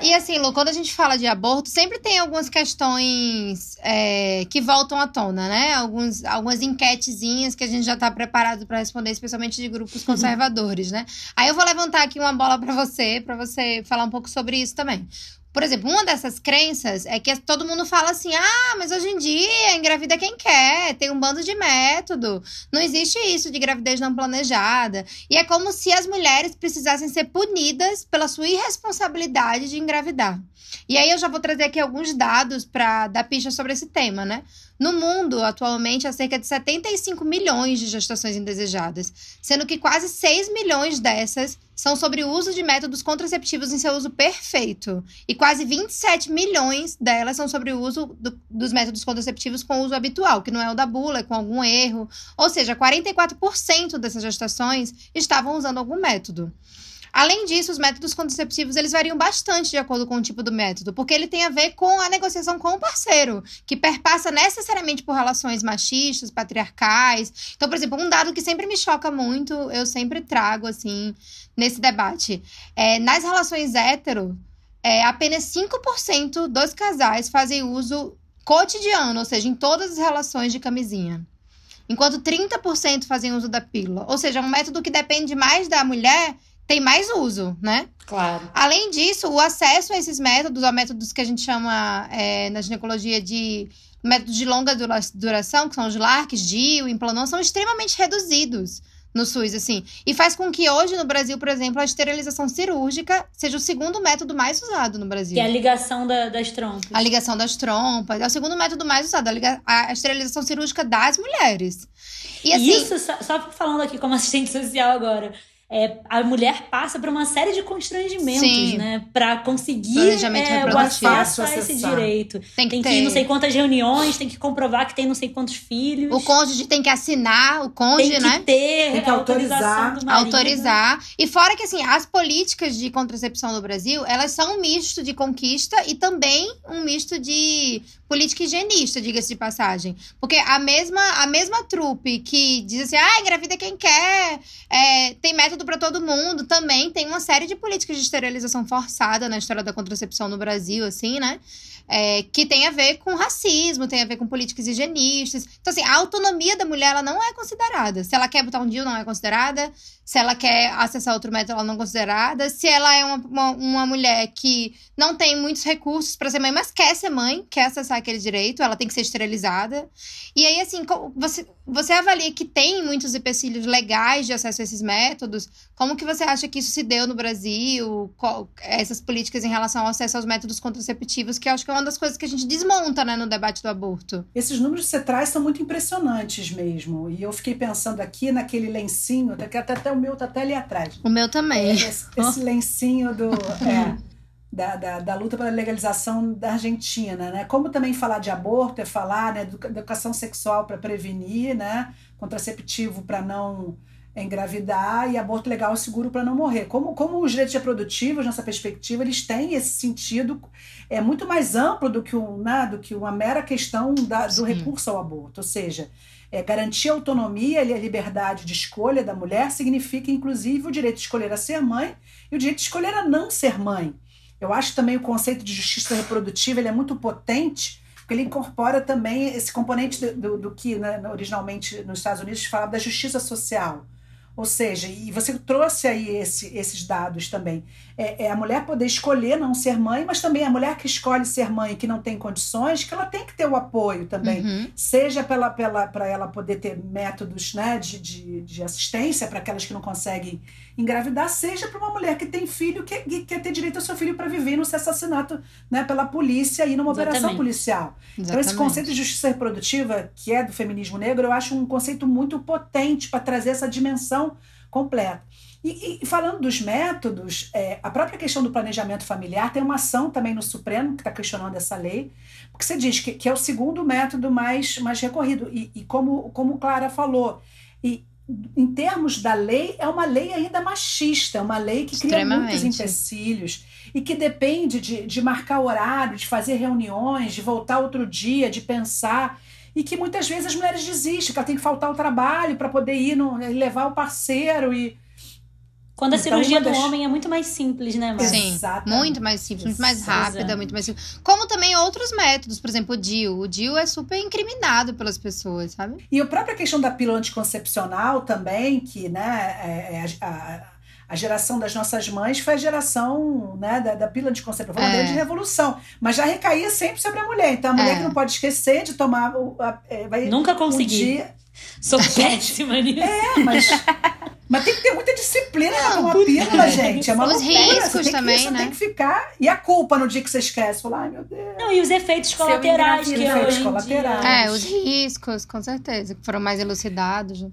E assim, Lu, quando a gente fala de aborto, sempre tem algumas questões é, que voltam à tona, né? Alguns, algumas enquetezinhas que a gente já tá preparado para responder, especialmente de grupos conservadores, né? Aí eu vou levantar aqui uma bola para você, para você falar um pouco sobre isso também. Por exemplo, uma dessas crenças é que todo mundo fala assim: ah, mas hoje em dia engravida quem quer, tem um bando de método, não existe isso de gravidez não planejada. E é como se as mulheres precisassem ser punidas pela sua irresponsabilidade de engravidar. E aí eu já vou trazer aqui alguns dados para dar pista sobre esse tema, né? No mundo, atualmente, há cerca de 75 milhões de gestações indesejadas, sendo que quase 6 milhões dessas são sobre o uso de métodos contraceptivos em seu uso perfeito. E quase 27 milhões delas são sobre o uso do- dos métodos contraceptivos com uso habitual, que não é o da bula, é com algum erro. Ou seja, 44% dessas gestações estavam usando algum método. Além disso, os métodos contraceptivos eles variam bastante de acordo com o tipo do método, porque ele tem a ver com a negociação com o parceiro, que perpassa necessariamente por relações machistas, patriarcais. Então, por exemplo, um dado que sempre me choca muito, eu sempre trago assim nesse debate, é nas relações hétero, é, apenas 5% dos casais fazem uso cotidiano, ou seja, em todas as relações de camisinha. Enquanto 30% fazem uso da pílula. Ou seja, é um método que depende mais da mulher, tem mais uso, né? Claro. Além disso, o acesso a esses métodos, a métodos que a gente chama é, na ginecologia de métodos de longa dura- duração, que são os LARCs, DIU, Implanon, são extremamente reduzidos no SUS, assim. E faz com que hoje no Brasil, por exemplo, a esterilização cirúrgica seja o segundo método mais usado no Brasil. Que é a ligação da- das trompas. A ligação das trompas. É o segundo método mais usado, a, liga- a esterilização cirúrgica das mulheres. E assim. Isso, só, só falando aqui como assistente social agora. É, a mulher passa por uma série de constrangimentos, Sim. né? Pra conseguir é, o reprodutivo. acesso a esse direito. Tem que Tem que ter. ir não sei quantas reuniões, tem que comprovar que tem não sei quantos filhos. O cônjuge tem que assinar, o cônjuge, tem que né? ter Tem que autorizar. do marido. autorizar. E fora que, assim, as políticas de contracepção no Brasil, elas são um misto de conquista e também um misto de política higienista, diga-se de passagem. Porque a mesma, a mesma trupe que diz assim, ah, engravida quem quer, é, tem método pra todo mundo, também tem uma série de políticas de esterilização forçada na história da contracepção no Brasil, assim, né? É, que tem a ver com racismo, tem a ver com políticas higienistas. Então, assim, a autonomia da mulher, ela não é considerada. Se ela quer botar um DIU, não é considerada. Se ela quer acessar outro método, ela não é considerada. Se ela é uma, uma, uma mulher que não tem muitos recursos para ser mãe, mas quer ser mãe, quer acessar aquele direito, ela tem que ser esterilizada. E aí, assim, você, você avalia que tem muitos empecilhos legais de acesso a esses métodos. Como que você acha que isso se deu no Brasil? Qual- essas políticas em relação ao acesso aos métodos contraceptivos, que eu acho que é uma das coisas que a gente desmonta, né, no debate do aborto. Esses números que você traz são muito impressionantes mesmo. E eu fiquei pensando aqui naquele lencinho, até, até, até o meu tá até ali atrás. O meu também. Esse, esse lencinho do, é, da, da, da luta pela legalização da Argentina, né? Como também falar de aborto é falar né, educação sexual para prevenir, né? Contraceptivo para não engravidar e aborto legal e seguro para não morrer. Como, como os direitos reprodutivos, nessa perspectiva, eles têm esse sentido é muito mais amplo do que, um, né, do que uma mera questão da, do recurso ao aborto. Ou seja, é, garantir a autonomia e a liberdade de escolha da mulher significa, inclusive, o direito de escolher a ser mãe e o direito de escolher a não ser mãe. Eu acho também o conceito de justiça reprodutiva ele é muito potente, porque ele incorpora também esse componente do, do, do que né, originalmente nos Estados Unidos falava da justiça social. Ou seja, e você trouxe aí esse, esses dados também. É, é, a mulher poder escolher não ser mãe, mas também a mulher que escolhe ser mãe que não tem condições, que ela tem que ter o apoio também. Uhum. Seja para pela, ela poder ter métodos né, de, de, de assistência para aquelas que não conseguem engravidar, seja para uma mulher que tem filho que, que quer ter direito ao seu filho para viver e não ser assassinato né, pela polícia e numa Exatamente. operação policial. Então, esse Exatamente. conceito de justiça reprodutiva, que é do feminismo negro, eu acho um conceito muito potente para trazer essa dimensão completa. E, e falando dos métodos, é, a própria questão do planejamento familiar tem uma ação também no Supremo que está questionando essa lei, porque você diz que, que é o segundo método mais, mais recorrido. E, e como, como Clara falou, e em termos da lei, é uma lei ainda machista, é uma lei que cria muitos empecilhos e que depende de, de marcar horário, de fazer reuniões, de voltar outro dia, de pensar. E que muitas vezes as mulheres desistem, que ela tem que faltar ao trabalho para poder ir no, levar o parceiro e. Quando a Então, cirurgia do das- homem é muito mais simples, né, Márcia? Sim, Exatamente. muito mais simples, muito mais rápida, muito mais simples. Como também outros métodos, por exemplo, o DIU. O DIU é super incriminado pelas pessoas, sabe? E a própria questão da pílula anticoncepcional também, que né, é, é a, a- a geração das nossas mães foi a geração né, da, da pílula anticoncepcional. Foi uma É. grande revolução. Mas já recaía sempre sobre a mulher. Então a mulher É. que não pode esquecer de tomar. é, vai, Nunca um consegui. dia- Sou péssima nisso. É, mas. Mas tem que ter muita disciplina pra Não, tomar pílula, gente. É uma Os loucura. riscos você tem também, que, né? tem que ficar. E a culpa no dia que você esquece? Falar, ai meu Deus. Não, e os efeitos colaterais que hoje em Colaterais. dia... É, os riscos, com certeza, que foram mais elucidados.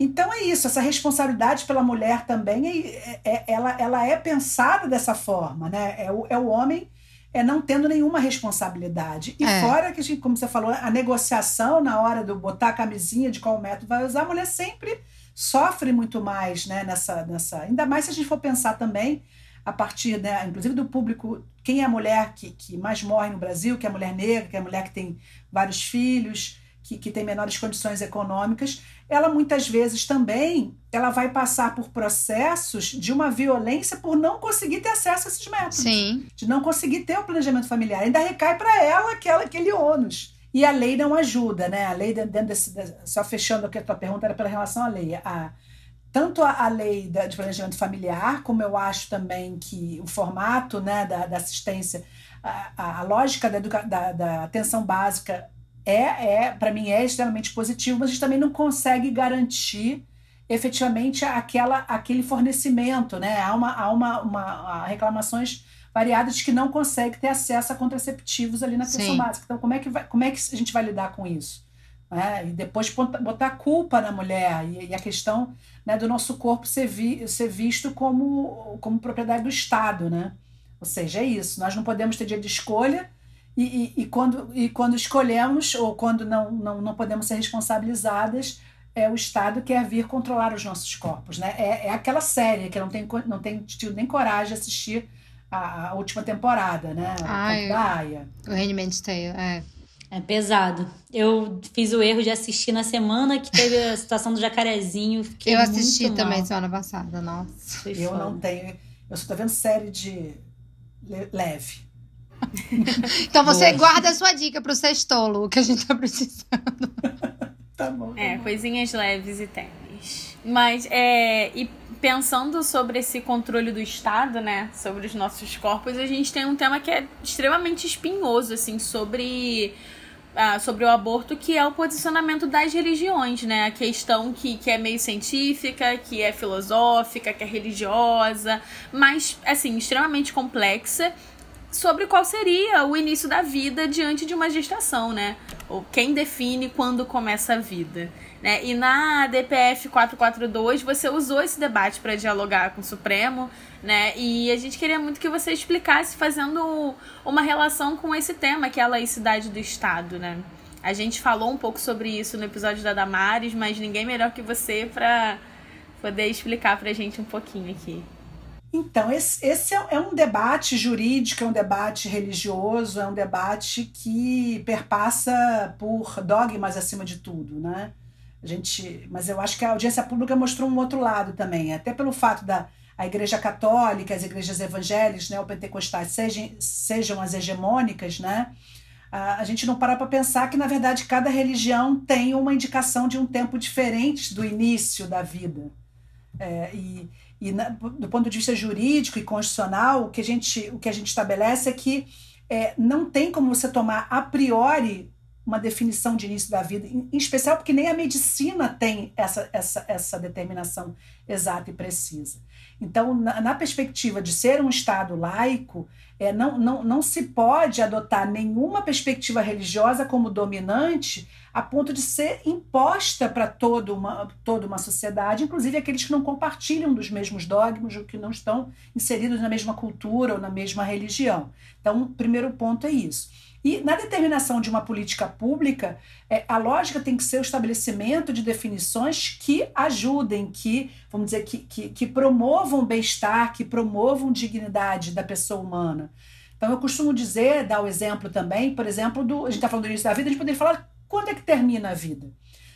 Então é isso, essa responsabilidade pela mulher também, é, é- ela, ela é pensada dessa forma, né? É o, é o homem é não tendo nenhuma responsabilidade. E É. fora que, a gente, como você falou, a negociação na hora do botar a camisinha de qual método vai usar, a mulher sempre sofre muito mais, né? Nessa, nessa, ainda mais se a gente for pensar também a partir, né, inclusive do público, quem é a mulher que, que mais morre no Brasil, que é a mulher negra, que é a mulher que tem vários filhos, que, que tem menores condições econômicas, ela muitas vezes também ela vai passar por processos de uma violência por não conseguir ter acesso a esses métodos. Sim. De não conseguir ter o planejamento familiar. Ainda recai para ela aquela, aquele ônus. E a lei não ajuda, né? A lei, dentro desse, só fechando aqui a tua pergunta, era pela relação à lei. A, tanto a, a lei da- de planejamento familiar, como eu acho também que o formato né, da, da assistência, a, a- a lógica da, educa- da, da atenção básica é, é para mim, é extremamente positivo, mas a gente também não consegue garantir efetivamente aquela, aquele fornecimento, né? Há, uma, há, uma, uma, há reclamações variadas de que não consegue ter acesso a contraceptivos ali na Sim. básica. Então, como é que, vai, como é que a gente vai lidar com isso? né? E depois botar a culpa na mulher e, e a questão né, do nosso corpo ser, vi, ser visto como, como propriedade do Estado, né? Ou seja, é isso. Nós não podemos ter dia de escolha e, e, e quando, e quando escolhemos ou quando não, não, não podemos ser responsabilizadas, é o Estado quer vir controlar os nossos corpos, né? É, é aquela série que eu não tenho, não tenho tido nem coragem de assistir a, a última temporada, né? Ai, da Aya. O Handmaid's Tale, é. É pesado. Eu fiz o erro de assistir na semana que teve a situação do jacarezinho. Fiquei Eu assisti muito também mal. semana passada, nossa. Foi Eu foda. não tenho. Eu só tô vendo série de le- leve. Então você Boa. guarda a sua dica pro sextolo, que a gente tá precisando. Tá bom. É, coisinhas leves e tênis. Mas, é, e pensando sobre esse controle do Estado, né, sobre os nossos corpos, a gente tem um tema que é extremamente espinhoso, assim, sobre, ah, sobre o aborto, que é o posicionamento das religiões, né, a questão que, que é meio científica, que é filosófica, que é religiosa, mas, assim, extremamente complexa, sobre qual seria o início da vida diante de uma gestação, né? Ou quem define quando começa a vida. Né? E na DPF 442 você usou esse debate para dialogar com o Supremo, né? E a gente queria muito que você explicasse fazendo uma relação com esse tema, que é a laicidade do Estado, né? A gente falou um pouco sobre isso no episódio da Damares, mas ninguém melhor que você para poder explicar pra gente um pouquinho aqui. Então, esse, esse é, é um debate jurídico, é um debate religioso, é um debate que perpassa por dogmas acima de tudo, né? A gente, mas eu acho que a audiência pública mostrou um outro lado também, até pelo fato da a Igreja Católica, as igrejas evangélicas, né, ou pentecostais sejam, sejam as hegemônicas, né? A, a gente não para para pensar que, na verdade, cada religião tem uma indicação de um tempo diferente do início da vida. É, e, E na, do ponto de vista jurídico e constitucional, o que a gente, o que a gente estabelece é que é, não tem como você tomar a priori uma definição de início da vida, em, em especial porque nem a medicina tem essa, essa, essa determinação exata e precisa. Então, na, na perspectiva de ser um Estado laico, é, não, não, não se pode adotar nenhuma perspectiva religiosa como dominante a ponto de ser imposta para toda uma, toda uma sociedade, inclusive aqueles que não compartilham dos mesmos dogmas ou que não estão inseridos na mesma cultura ou na mesma religião. Então, o primeiro ponto é isso. E na determinação de uma política pública, é, a lógica tem que ser o estabelecimento de definições que ajudem, que, vamos dizer, que, que, que promovam bem-estar, que promovam dignidade da pessoa humana. Então, eu costumo dizer, dar o exemplo também, por exemplo, do, a gente está falando do início da vida, a gente poderia falar quando é que termina a vida.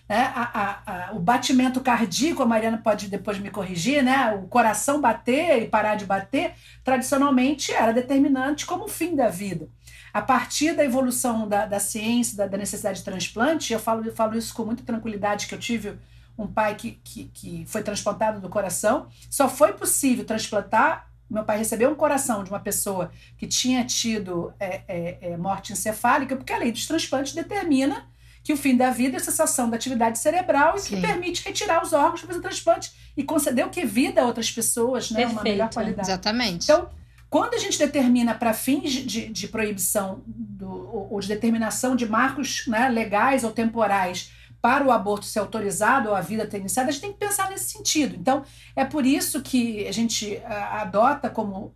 Né? A, a, a, o batimento cardíaco, a Mariana pode depois me corrigir, né? o coração bater e parar de bater, tradicionalmente era determinante como o fim da vida. A partir da evolução da, da ciência, da, da, necessidade de transplante, eu falo, eu falo isso com muita tranquilidade, que eu tive um pai que, que, que foi transplantado do coração. Só foi possível transplantar meu pai recebeu um coração de uma pessoa que tinha tido é, é, é, morte encefálica, porque a lei dos transplantes determina que o fim da vida é cessação da atividade cerebral e Sim. que permite retirar os órgãos para fazer transplante e conceder o que vida a outras pessoas, né? Perfeito. Uma melhor qualidade. Exatamente. Então, quando a gente determina para fins de, de proibição do, ou de determinação de marcos né, legais ou temporais para o aborto ser autorizado ou a vida ter iniciado, a gente tem que pensar nesse sentido. Então, é por isso que a gente adota como,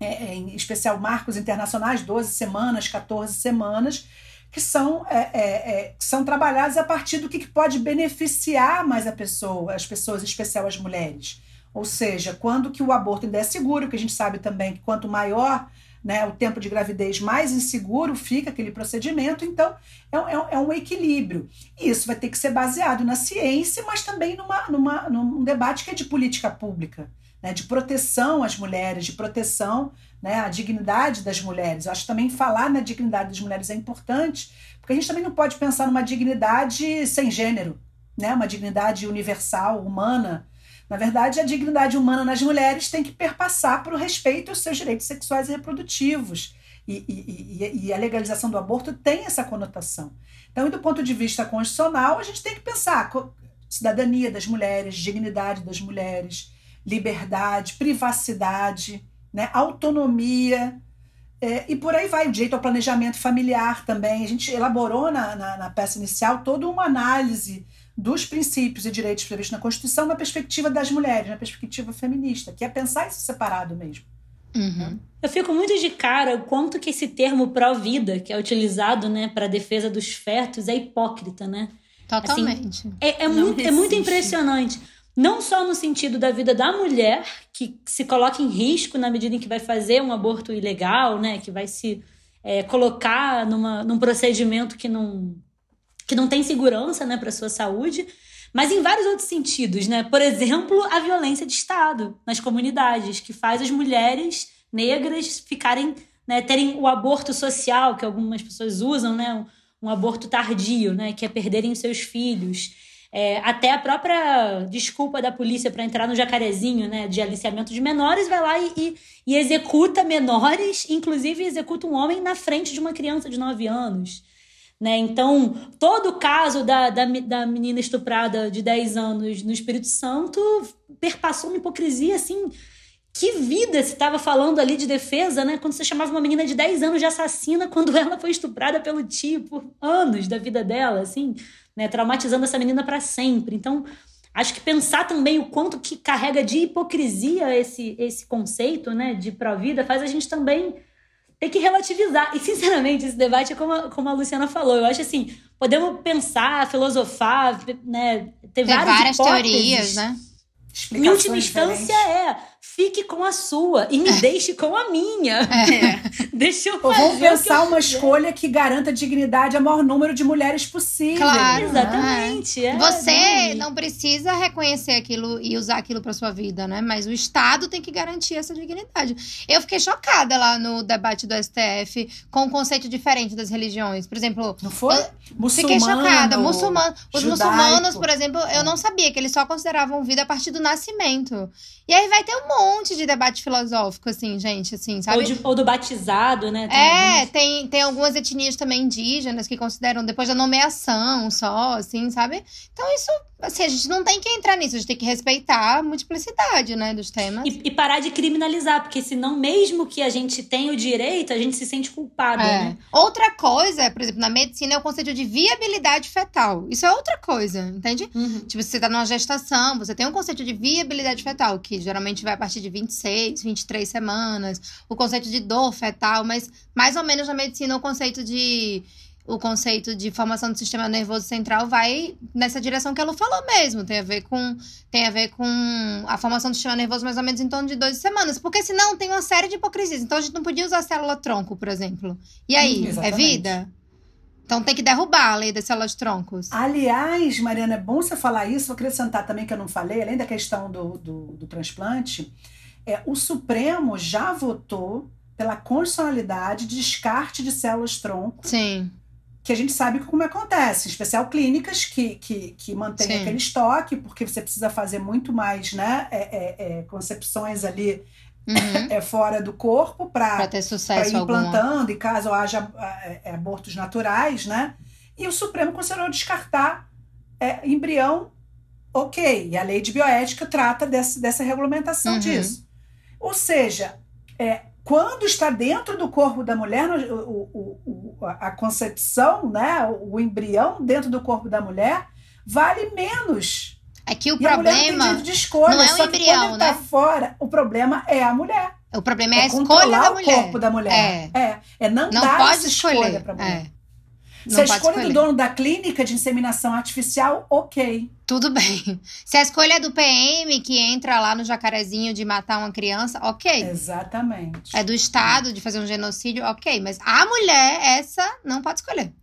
é, em especial, marcos internacionais, 12 semanas, 14 semanas, que são, é, é, são trabalhados a partir do que pode beneficiar mais a pessoa, as pessoas, em especial as mulheres. Ou seja, quando que o aborto ainda é seguro, que a gente sabe também que quanto maior né, o tempo de gravidez, mais inseguro fica aquele procedimento. Então, é, é, é, um equilíbrio. E isso vai ter que ser baseado na ciência, mas também numa, numa, num debate que é de política pública, né, de proteção às mulheres, de proteção né, a dignidade das mulheres. Eu acho que também falar na dignidade das mulheres é importante, porque a gente também não pode pensar numa dignidade sem gênero, né, uma dignidade universal, humana. Na verdade, a dignidade humana nas mulheres tem que perpassar para o respeito aos seus direitos sexuais e reprodutivos. E, e, e, a legalização do aborto tem essa conotação. Então, do ponto de vista constitucional, a gente tem que pensar cidadania das mulheres, dignidade das mulheres, liberdade, privacidade né? autonomia, é, e por aí vai, o direito ao planejamento familiar também. A gente elaborou na, na, na, peça inicial toda uma análise dos princípios e direitos previstos na Constituição na perspectiva das mulheres, na perspectiva feminista, que é pensar isso separado mesmo. Uhum. Eu fico muito de cara o quanto que esse termo pró-vida, que é utilizado né, para a defesa dos fetos, é hipócrita, né? Totalmente. Assim, é, é, muito, é muito impressionante não só no sentido da vida da mulher, que se coloca em risco na medida em que vai fazer um aborto ilegal, né, que vai se é, colocar numa, num procedimento que não, que não tem segurança né, para sua saúde, mas em vários outros sentidos. Né? Por exemplo, a violência de Estado nas comunidades, que faz as mulheres negras ficarem, né, terem o aborto social, que algumas pessoas usam, né, um, aborto tardio, né, que é perderem seus filhos. É, até a própria desculpa da polícia para entrar no jacarezinho, né, de aliciamento de menores, vai lá e, e, e, executa menores, inclusive executa um homem na frente de uma criança de 9 anos. Né? Então, todo o caso da, da, da menina estuprada de 10 anos no Espírito Santo perpassou uma hipocrisia assim. Que vida se estava falando ali de defesa, né? Quando você chamava uma menina de 10 anos de assassina quando ela foi estuprada pelo tio por anos da vida dela, assim né, traumatizando essa menina para sempre. Então, acho que pensar também o quanto que carrega de hipocrisia esse, esse conceito né, de pró-vida faz a gente também ter que relativizar. E, sinceramente, esse debate é como a, como a Luciana falou. Eu acho assim, podemos pensar, filosofar, né, ter, ter várias, várias teorias, né? Em última instância, é. Fique com a sua e me deixe com a minha. É. Deixa eu Ou fazer. vamos o que eu pensar uma escolha que garanta dignidade ao maior número de mulheres possível. Claro, Exatamente. é. é, Você não- não precisa reconhecer aquilo e usar aquilo pra sua vida, né? Mas o Estado tem que garantir essa dignidade. Eu fiquei chocada lá no debate do STF com um conceito diferente das religiões. Por exemplo, Não foi? Fiquei chocada. Muçulmano, os judaico. muçulmanos, por exemplo, eu não sabia que eles só consideravam vida a partir do nascimento. E aí vai ter um monte de debate filosófico, assim, gente, assim, sabe? Ou, de- ou do batizado, né? Tem É, alguns- tem, tem algumas etnias também indígenas que consideram depois da nomeação só, assim, sabe? Então isso, assim, a gente não tem que entrar nisso, a gente tem que respeitar a multiplicidade, né, dos temas. E, e parar de criminalizar, porque senão, mesmo que a gente tenha o direito, a gente se sente culpada, É. né? Outra coisa, por exemplo, na medicina é o conceito de viabilidade fetal. Isso é outra coisa, entende? Uhum. Tipo, você tá numa gestação, você tem um conceito de viabilidade fetal, que geralmente vai a partir de 26, 23 semanas. O conceito de dor fetal, mas mais ou menos na medicina o conceito de o conceito de formação do sistema nervoso central vai nessa direção que ela falou mesmo. Tem a ver com tem a ver com a formação do sistema nervoso mais ou menos em torno de 12 semanas. Porque senão tem uma série de hipocrisias. Então a gente não podia usar a célula tronco, por exemplo. E aí, Hum, é vida? Então tem que derrubar a lei das células troncos. Aliás, Mariana, é bom você falar isso. Vou acrescentar também que eu não falei, além da questão do, do, do transplante, é, o Supremo já votou pela constitucionalidade de descarte de células tronco, Sim. Que a gente sabe como acontece, em especial clínicas que, que, que mantêm Sim. aquele estoque, porque você precisa fazer muito mais né, é, é, é, concepções ali Uhum. é, fora do corpo para ir implantando, e caso haja é, é, abortos naturais, né? E o Supremo considerou descartar embrião, ok. E a lei de bioética trata desse, dessa regulamentação Uhum. disso. Ou seja, é, quando está dentro do corpo da mulher, o, o- o- a concepção, né, o embrião dentro do corpo da mulher, vale menos. É que o e a problema de escolha, não é o embrião, tá né? fora, o problema é a mulher. O problema é, a escolha da o mulher. corpo da mulher. É, é, não, Não dar pode escolha para mulher. É. Se Não a pode escolha escolher. do dono da clínica de inseminação artificial, ok. Tudo bem. Se a escolha é do PM que entra lá no jacarezinho de matar uma criança, ok. Exatamente. É do Estado de fazer um genocídio, ok. Mas a mulher, essa, não pode escolher.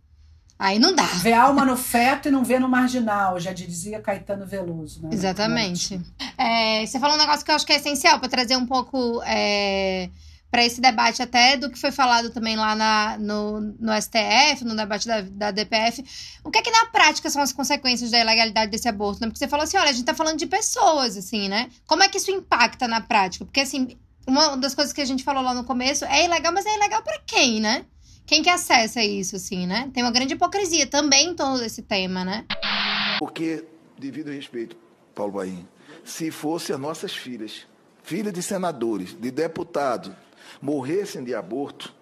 Aí não dá. Vê alma no feto e não vê no marginal, já dizia Caetano Veloso. Né? Exatamente. É, você falou um negócio que eu acho que é essencial para trazer um pouco é, para esse debate, até do que foi falado também lá na, no, no STF, no debate da, da DPF. O que é que na prática são as consequências da ilegalidade desse aborto? Né? Porque você falou assim: olha, a gente tá falando de pessoas, assim, né? Como é que isso impacta na prática? Porque, assim, uma das coisas que a gente falou lá no começo é ilegal, mas é ilegal para quem, né? Quem que acessa isso, assim, né? Tem uma grande hipocrisia também em torno desse tema, né? Porque, devido ao respeito, Paulo Baim, se fossem as nossas filhas, filhas de senadores, de deputados, morressem de aborto,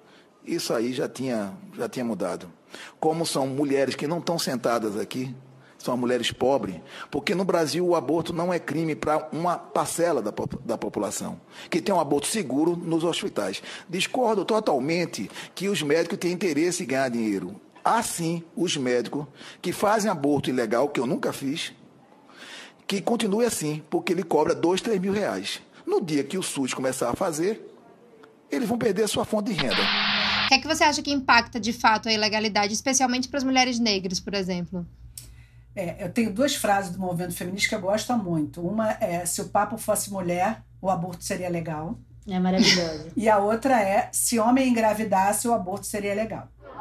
isso aí já tinha, já tinha mudado. Como são mulheres que não estão sentadas aqui, são mulheres pobres, porque no Brasil o aborto não é crime para uma parcela da, da população, que tem um aborto seguro nos hospitais. Discordo totalmente que os médicos têm interesse em ganhar dinheiro. Há sim os médicos que fazem aborto ilegal, que eu nunca fiz, que continue assim, porque ele cobra dois, três mil reais. No dia que o SUS começar a fazer, eles vão perder a sua fonte de renda. O que é que você acha que impacta de fato a ilegalidade, especialmente para as mulheres negras, por exemplo? É, eu tenho duas frases do movimento feminista que eu gosto muito. Uma é: se o papo fosse mulher, o aborto seria legal. É maravilhosa. E a outra é: se homem engravidasse, o aborto seria legal. O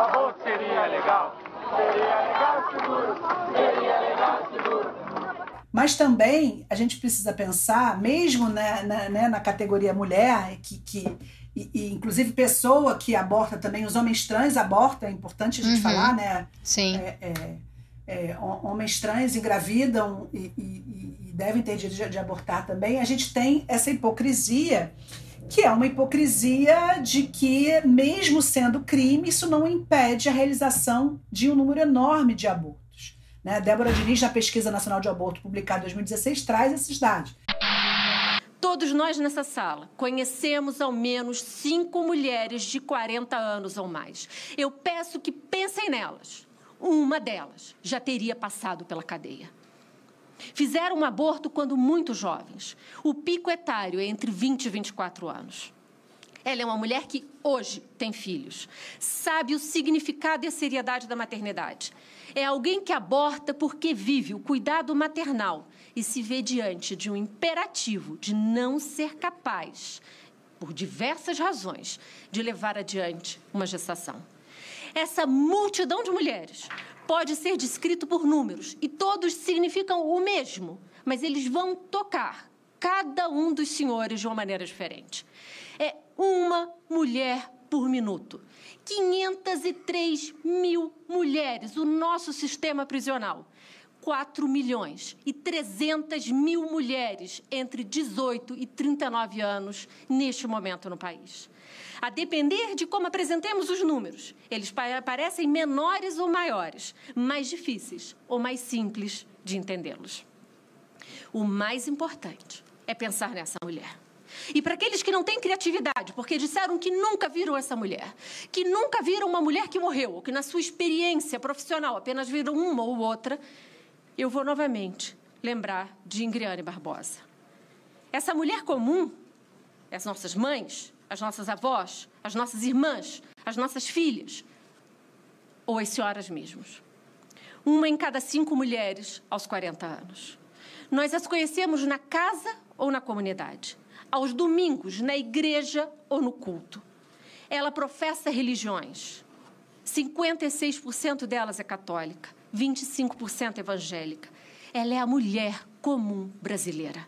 aborto seria legal? Seria legal, seguro. Seria legal, seguro. Mas também a gente precisa pensar, mesmo na, na, né, na categoria mulher, que, que e, e, inclusive pessoa que aborta também, os homens trans abortam, é importante a gente Uhum. falar, né? Sim. É, é, é, ho- homens trans engravidam e, e- e- e devem ter direito de, de abortar também. A gente tem essa hipocrisia, que é uma hipocrisia de que, mesmo sendo crime, isso não impede a realização de um número enorme de abortos. Né? Débora Diniz, na Pesquisa Nacional de Aborto, publicada em 2016, traz esses dados. Todos nós nessa sala conhecemos ao menos cinco mulheres de 40 anos ou mais. Eu peço que pensem nelas. Uma delas já teria passado pela cadeia. Fizeram um aborto quando muito jovens. O pico etário é entre 20 e 24 anos. Ela é uma mulher que hoje tem filhos, sabe o significado e a seriedade da maternidade. É alguém que aborta porque vive o cuidado maternal e se vê diante de um imperativo de não ser capaz, por diversas razões, de levar adiante uma gestação. Essa multidão de mulheres pode ser descrito por números e todos significam o mesmo, mas eles vão tocar cada um dos senhores de uma maneira diferente. Uma mulher por minuto. 503 mil mulheres, o nosso sistema prisional. 4 milhões e 300 mil mulheres entre 18 e 39 anos neste momento no país. A depender de como apresentemos os números, eles parecem menores ou maiores, mais difíceis ou mais simples de entendê-los. O mais importante é pensar nessa mulher. E para aqueles que não têm criatividade, porque disseram que nunca viram essa mulher, que nunca viram uma mulher que morreu, ou que na sua experiência profissional apenas viram uma ou outra, eu vou novamente lembrar de Ingriane Barbosa. Essa mulher comum, as nossas mães, as nossas avós, as nossas irmãs, as nossas filhas, ou as senhoras mesmas. Uma em cada cinco mulheres aos 40 anos. Nós as conhecemos na casa ou na comunidade aos domingos na igreja ou no culto. Ela professa religiões. 56% delas é católica, 25% evangélica. Ela é a mulher comum brasileira.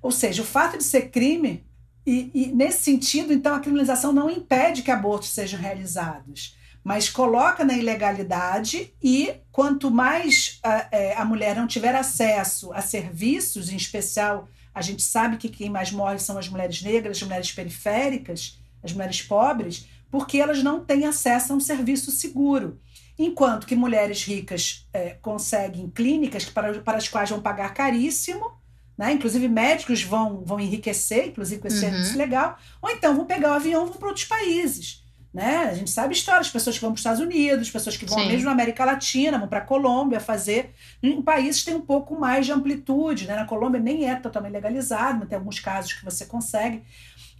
Ou seja, o fato de ser crime, e, e nesse sentido, então, a criminalização não impede que abortos sejam realizados mas coloca na ilegalidade e quanto mais a, é, a, mulher não tiver acesso a serviços, em especial a gente sabe que quem mais morre são as mulheres negras, as mulheres periféricas, as mulheres pobres, porque elas não têm acesso a um serviço seguro. Enquanto que mulheres ricas é, conseguem clínicas para, para as quais vão pagar caríssimo, né? inclusive médicos vão, vão enriquecer, inclusive com esse uhum. serviço legal, ou então vão pegar o avião e vão para outros países. Né? A gente sabe histórias, pessoas que vão para os Estados Unidos, pessoas que vão Sim. mesmo na América Latina, vão para a Colômbia fazer. Em países tem um pouco mais de amplitude. Né? Na Colômbia nem é totalmente legalizado, mas tem alguns casos que você consegue.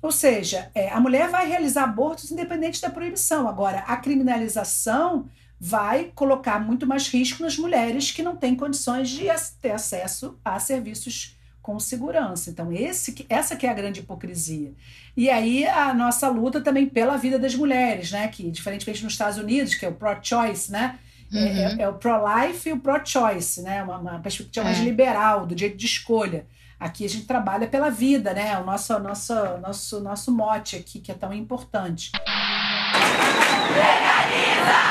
Ou seja, é, a mulher vai realizar abortos independente da proibição. Agora, a criminalização vai colocar muito mais risco nas mulheres que não têm condições de ter acesso a serviços com segurança. Então, esse, essa que é a grande hipocrisia. E aí a nossa luta também pela vida das mulheres, né? Que, diferentemente nos Estados Unidos, que é o pro-choice, né? É, é, uhum. É, é, o pro-life e o pro-choice, né? Uma, uma perspectiva mais é. liberal, do direito de escolha. Aqui a gente trabalha pela vida, né? O nosso, nosso, nosso, nosso mote aqui, que é tão importante. Legaliza!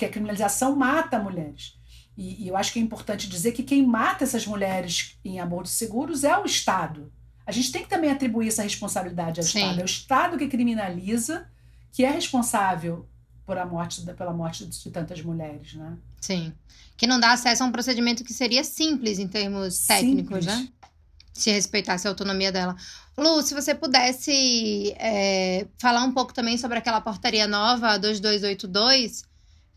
Porque a criminalização mata mulheres. E, e, eu acho que é importante dizer que quem mata essas mulheres em abortos seguros é o Estado. A gente tem que também atribuir essa responsabilidade ao Sim. Estado. É o Estado que criminaliza, que é responsável por a morte, pela morte de tantas mulheres, né? Sim. Que não dá acesso a um procedimento que seria simples em termos técnicos, simples. né? Se respeitasse a autonomia dela. Lu, se você pudesse é, falar um pouco também sobre aquela portaria nova, 2282,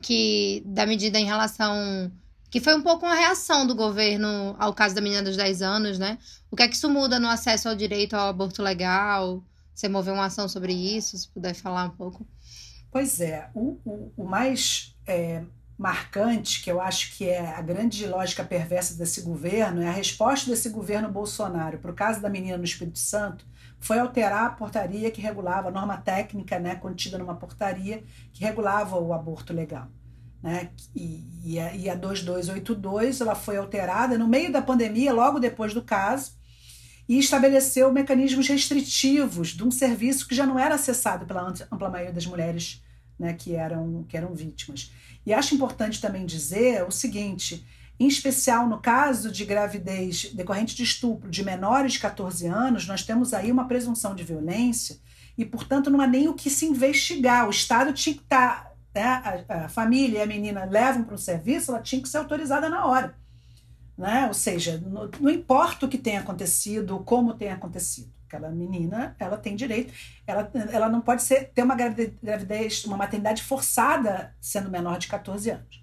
que da medida em relação que foi um pouco uma reação do governo ao caso da menina dos 10 anos, né? O que é que isso muda no acesso ao direito ao aborto legal? Você moveu uma ação sobre isso, se puder falar um pouco. Pois é, o, o, o mais é, marcante, que eu acho que é a grande lógica perversa desse governo, é a resposta desse governo Bolsonaro para o caso da menina no Espírito Santo, foi alterar a portaria que regulava, a norma técnica né, contida numa portaria que regulava o aborto legal. Né? E, e, a, e a 2282 ela foi alterada no meio da pandemia, logo depois do caso, e estabeleceu mecanismos restritivos de um serviço que já não era acessado pela ampla maioria das mulheres né, que, eram, que eram vítimas. E acho importante também dizer o seguinte: em especial no caso de gravidez decorrente de estupro de menores de 14 anos, nós temos aí uma presunção de violência e, portanto, não há nem o que se investigar. O Estado tinha que estar, tá, né, a, a família e a menina levam para o serviço, ela tinha que ser autorizada na hora. Né? Ou seja, não, importa o que tenha acontecido, como tenha acontecido. aquela menina, ela tem direito, ela, ela não pode ser, ter uma gravidez, uma maternidade forçada sendo menor de 14 anos.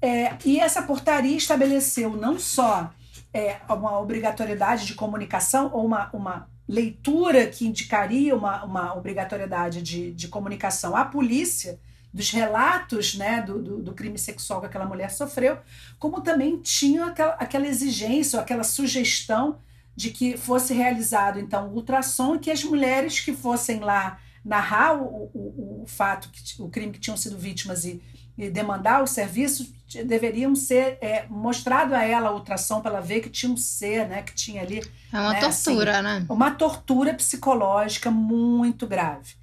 É, e essa portaria estabeleceu não só é, uma obrigatoriedade de comunicação ou uma, uma leitura que indicaria uma, uma obrigatoriedade de, de comunicação à polícia dos relatos né, do, do, do, crime sexual que aquela mulher sofreu, como também tinha aquela, aquela exigência ou aquela sugestão de que fosse realizado então o ultrassom e que as mulheres que fossem lá narrar o, o, o fato, que, o crime que tinham sido vítimas e, e demandar os serviços deveriam ser é, mostrado a ela a ultrassom para ela ver que tinha um ser, né, que tinha ali é uma né, tortura, assim, né? Uma tortura psicológica muito grave.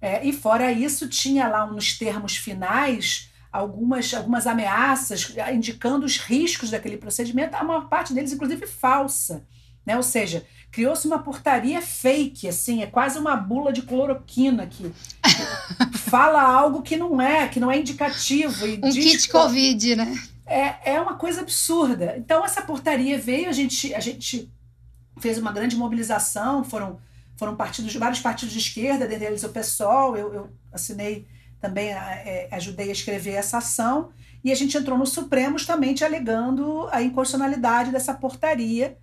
É, e fora isso tinha lá nos termos finais algumas algumas ameaças indicando os riscos daquele procedimento, a maior parte deles inclusive falsa, né? Ou seja, criou-se uma portaria fake, assim, é quase uma bula de cloroquina que fala algo que não é, que não é indicativo. E um diz kit Covid, né? É, é uma coisa absurda. Então, essa portaria veio, a gente, a gente fez uma grande mobilização, foram, foram partidos, vários partidos de esquerda, dentre eles o PSOL, eu, eu assinei também, é, ajudei a escrever essa ação, e a gente entrou no Supremo justamente alegando a inconstitucionalidade dessa portaria,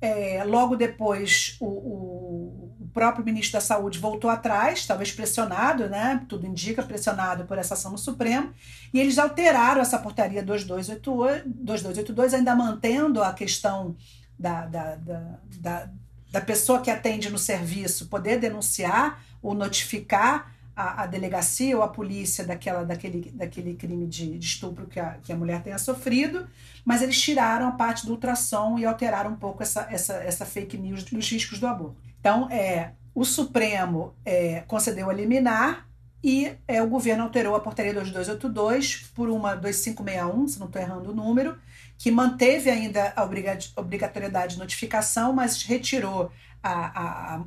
é, logo depois, o, o, o, próprio ministro da Saúde voltou atrás, talvez pressionado, né? Tudo indica pressionado por essa ação no Supremo, e eles alteraram essa portaria 2282, 2282 ainda mantendo a questão da, da, da, da, da pessoa que atende no serviço poder denunciar ou notificar a, a, delegacia ou a polícia daquela, daquele, daquele crime de, de, estupro que a, que a mulher tenha sofrido, mas eles tiraram a parte do ultrassom e alteraram um pouco essa, essa, essa fake news dos riscos do aborto. Então, é, o Supremo é, concedeu a liminar e é, o governo alterou a portaria 2282 por uma 2561, se não estou errando o número, que manteve ainda a obrigatoriedade de notificação, mas retirou a, a, a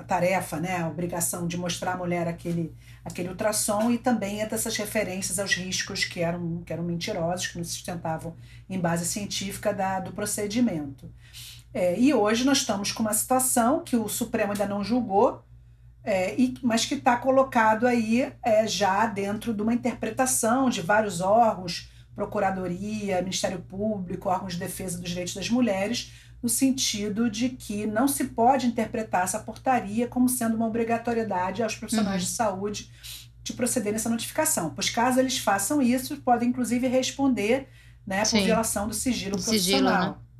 a tarefa, né, a obrigação de mostrar à mulher aquele, aquele ultrassom e também dessas referências aos riscos que eram, que eram mentirosos, que não se sustentavam em base científica da, do procedimento. É, e hoje nós estamos com uma situação que o Supremo ainda não julgou, é, e, mas que está colocado aí é, já dentro de uma interpretação de vários órgãos, Procuradoria, Ministério Público, órgãos de defesa dos direitos das mulheres, no sentido de que não se pode interpretar essa portaria como sendo uma obrigatoriedade aos profissionais uhum. de saúde de proceder nessa notificação, pois caso eles façam isso, podem inclusive responder né, por violação do sigilo, do profissional. Sigilo, né?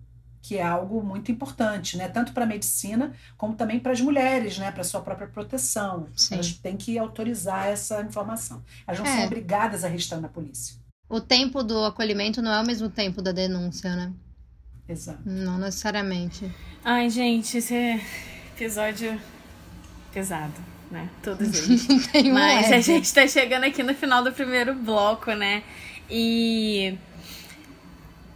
que é algo muito importante, né? Tanto para a medicina como também para as mulheres, né? Para sua própria proteção. Sim. Elas têm que autorizar essa informação. Elas não é. são obrigadas a registrar na polícia. O tempo do acolhimento não é o mesmo tempo da denúncia, né? Exato. Não necessariamente. Ai, gente, esse é episódio pesado, né? Todos eles. Mas a gente tá chegando aqui no final do primeiro bloco, né? E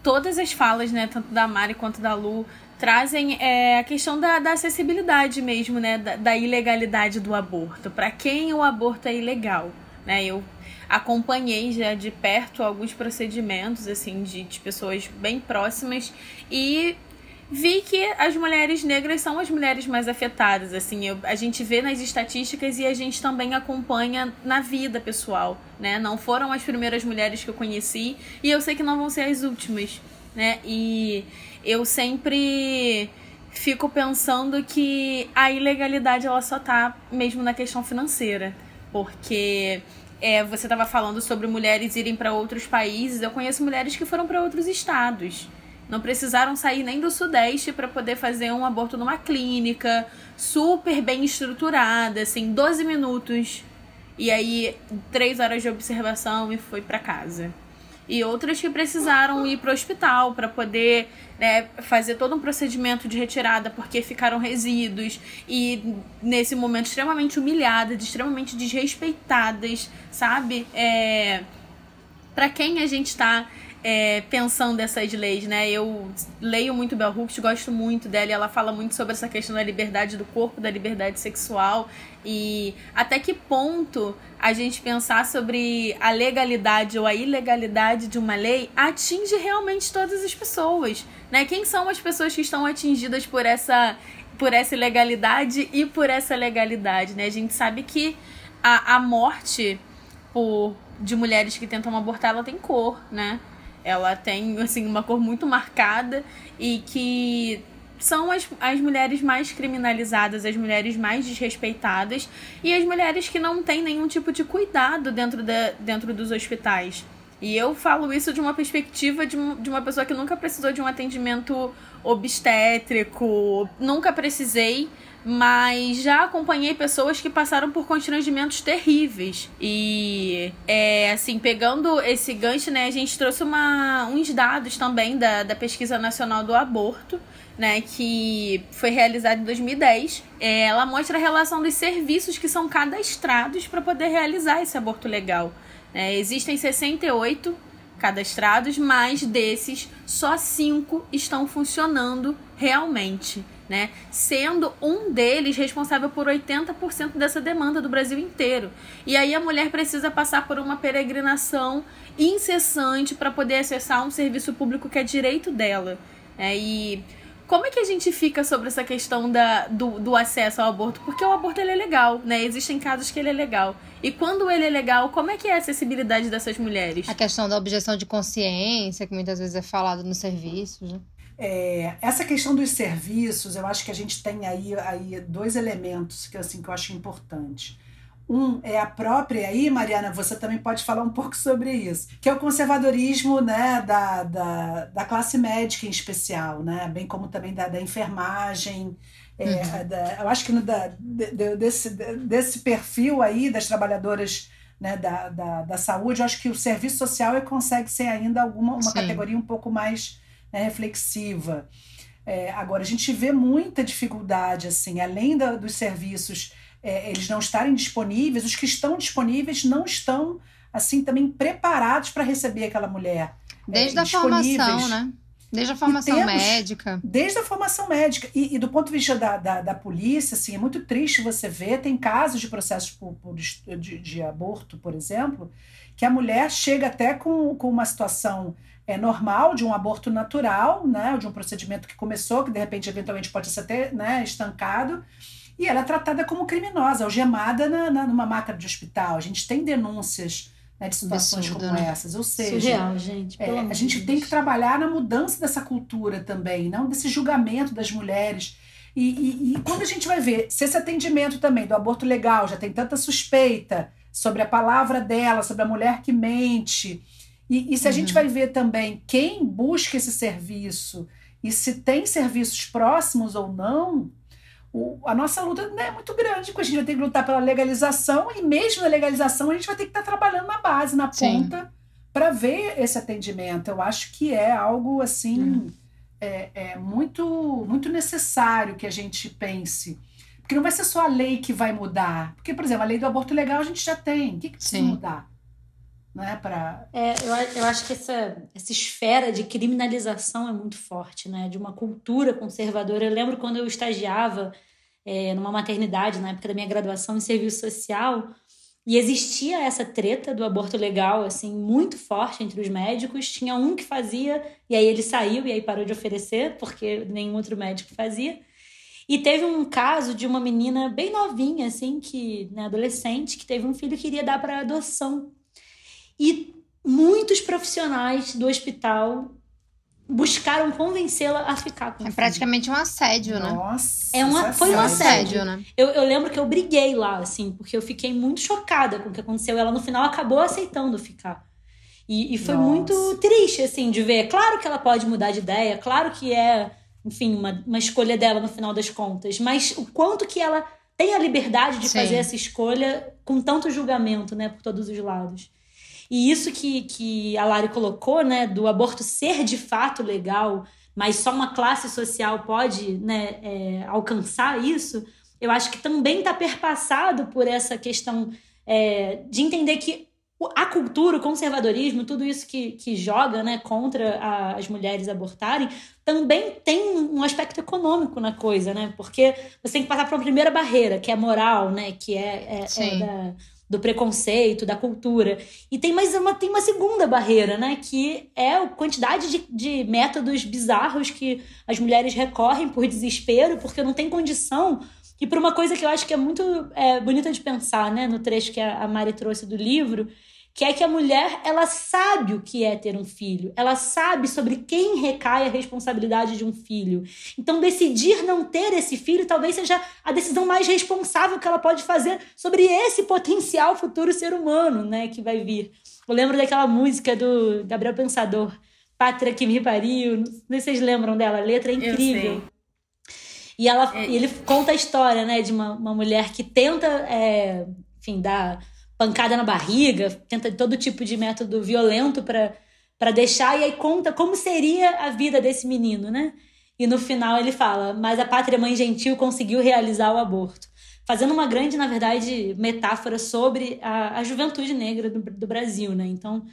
todas as falas, né, tanto da Mari quanto da Lu, trazem é, a questão da, da acessibilidade mesmo, né, da, da ilegalidade do aborto. Para quem o aborto é ilegal, né? Eu acompanhei já de perto alguns procedimentos assim de, de pessoas bem próximas e vi que as mulheres negras são as mulheres mais afetadas. Assim, eu, a gente vê nas estatísticas e a gente também acompanha na vida pessoal, né? Não foram as primeiras mulheres que eu conheci e eu sei que não vão ser as últimas, né? E eu sempre fico pensando que a ilegalidade ela só tá mesmo na questão financeira, porque é, você estava falando sobre mulheres irem para outros países. Eu conheço mulheres que foram para outros estados. Não precisaram sair nem do Sudeste para poder fazer um aborto numa clínica super bem estruturada, assim, 12 minutos. E aí, três horas de observação e foi para casa e outras que precisaram ir para o hospital para poder né, fazer todo um procedimento de retirada porque ficaram resíduos e nesse momento extremamente humilhadas, extremamente desrespeitadas, sabe? É, para quem a gente está é, pensando essas leis, né? Eu leio muito Bell Hooks, gosto muito dela e ela fala muito sobre essa questão da liberdade do corpo, da liberdade sexual e até que ponto a gente pensar sobre a legalidade ou a ilegalidade de uma lei atinge realmente todas as pessoas, né? Quem são as pessoas que estão atingidas por essa por essa ilegalidade e por essa legalidade, né? A gente sabe que a, a morte por, de mulheres que tentam abortar, ela tem cor, né? Ela tem, assim, uma cor muito marcada e que são as, as mulheres mais criminalizadas, as mulheres mais desrespeitadas e as mulheres que não têm nenhum tipo de cuidado dentro, da, dentro dos hospitais. E eu falo isso de uma perspectiva de, de uma pessoa que nunca precisou de um atendimento obstétrico, nunca precisei, mas já acompanhei pessoas que passaram por constrangimentos terríveis. E, é, assim, pegando esse gancho, né, a gente trouxe uma, uns dados também da, da Pesquisa Nacional do Aborto. Né, que foi realizada em 2010. É, ela mostra a relação dos serviços que são cadastrados para poder realizar esse aborto legal. É, existem 68 cadastrados, mas desses só cinco estão funcionando realmente, né? Sendo um deles responsável por 80% dessa demanda do Brasil inteiro. E aí a mulher precisa passar por uma peregrinação incessante para poder acessar um serviço público que é direito dela. É, e como é que a gente fica sobre essa questão da, do, do acesso ao aborto? Porque o aborto ele é legal, né? Existem casos que ele é legal. E quando ele é legal, como é que é a acessibilidade dessas mulheres? A questão da objeção de consciência, que muitas vezes é falado nos serviços, né? É, essa questão dos serviços, eu acho que a gente tem aí, aí dois elementos que, assim, que eu acho importante. Um é a própria, e aí, Mariana, você também pode falar um pouco sobre isso, que é o conservadorismo né, da, da, da classe médica em especial, né, bem como também da, da enfermagem. É, uhum. da, eu acho que no, da, de, desse, desse perfil aí das trabalhadoras né, da, da, da saúde, eu acho que o serviço social consegue ser ainda alguma uma categoria um pouco mais né, reflexiva. É, agora, a gente vê muita dificuldade, assim, além da, dos serviços é, eles não estarem disponíveis, os que estão disponíveis não estão assim também preparados para receber aquela mulher. Desde é, a formação, né? Desde a formação temos, médica. Desde a formação médica. E, e do ponto de vista da, da, da, polícia, assim, é muito triste você ver, tem casos de processos por, por de, de, aborto, por exemplo, que a mulher chega até com, com uma situação é, normal, de um aborto natural, né, de um procedimento que começou, que de repente, eventualmente, pode ser até né, estancado, e ela é tratada como criminosa, algemada na, na, numa máquina de hospital. A gente tem denúncias né, de situações Absurdo, como né? essas. Ou seja, Surreal, gente, é, a gente tem que trabalhar na mudança dessa cultura também, não desse julgamento das mulheres. E, e, e, quando a gente vai ver se esse atendimento também do aborto legal já tem tanta suspeita sobre a palavra dela, sobre a mulher que mente, e, e se a uhum. gente vai ver também quem busca esse serviço e se tem serviços próximos ou não, o, a nossa luta né, é muito grande, porque a gente vai ter que lutar pela legalização, e mesmo na legalização a gente vai ter que estar tá trabalhando na base, na ponta, para ver esse atendimento. Eu acho que é algo assim hum. é, é muito, muito necessário que a gente pense. Porque não vai ser só a lei que vai mudar. Porque, por exemplo, a lei do aborto legal a gente já tem. O que, que precisa Sim. mudar? Né, pra... É, eu, eu acho que essa, essa esfera de criminalização é muito forte, né? De uma cultura conservadora. Eu lembro quando eu estagiava é, numa maternidade, na época da minha graduação em serviço social, e existia essa treta do aborto legal, assim, muito forte entre os médicos. Tinha um que fazia, e aí ele saiu e aí parou de oferecer, porque nenhum outro médico fazia. E teve um caso de uma menina bem novinha, assim, que, né, adolescente, que teve um filho que iria dar para adoção. E muitos profissionais do hospital buscaram convencê-la a ficar com É praticamente um assédio, né? Nossa, é uma, foi um assédio, né? Eu, eu lembro que eu briguei lá, assim, porque eu fiquei muito chocada com o que aconteceu. Ela, no final, acabou aceitando ficar. E, e foi Nossa. muito triste, assim, de ver. Claro que ela pode mudar de ideia, claro que é, enfim, uma, uma escolha dela no final das contas. Mas o quanto que ela tem a liberdade de Sim. fazer essa escolha com tanto julgamento, né, por todos os lados. E isso que, que a Lari colocou, né, do aborto ser de fato legal, mas só uma classe social pode né, é, alcançar isso, eu acho que também está perpassado por essa questão é, de entender que a cultura, o conservadorismo, tudo isso que, que joga né, contra a, as mulheres abortarem, também tem um aspecto econômico na coisa, né? Porque você tem que passar por uma primeira barreira, que é moral, né? Que é, é, é da, do preconceito, da cultura. E tem mais uma, tem uma segunda barreira, né? Que é a quantidade de, de métodos bizarros que as mulheres recorrem por desespero, porque não tem condição. E por uma coisa que eu acho que é muito é, bonita de pensar, né? No trecho que a Mari trouxe do livro, que é que a mulher ela sabe o que é ter um filho, ela sabe sobre quem recai a responsabilidade de um filho. Então, decidir não ter esse filho talvez seja a decisão mais responsável que ela pode fazer sobre esse potencial futuro ser humano, né, que vai vir. Eu lembro daquela música do Gabriel Pensador, Pátria que me pariu, não sei se vocês lembram dela, a letra é incrível. E ela, é. ele conta a história, né, de uma, uma mulher que tenta, é, enfim, dar pancada na barriga, tenta todo tipo de método violento para deixar, e aí conta como seria a vida desse menino, né? E no final ele fala: Mas a pátria mãe gentil conseguiu realizar o aborto. Fazendo uma grande, na verdade, metáfora sobre a, a juventude negra do, do Brasil, né? Então,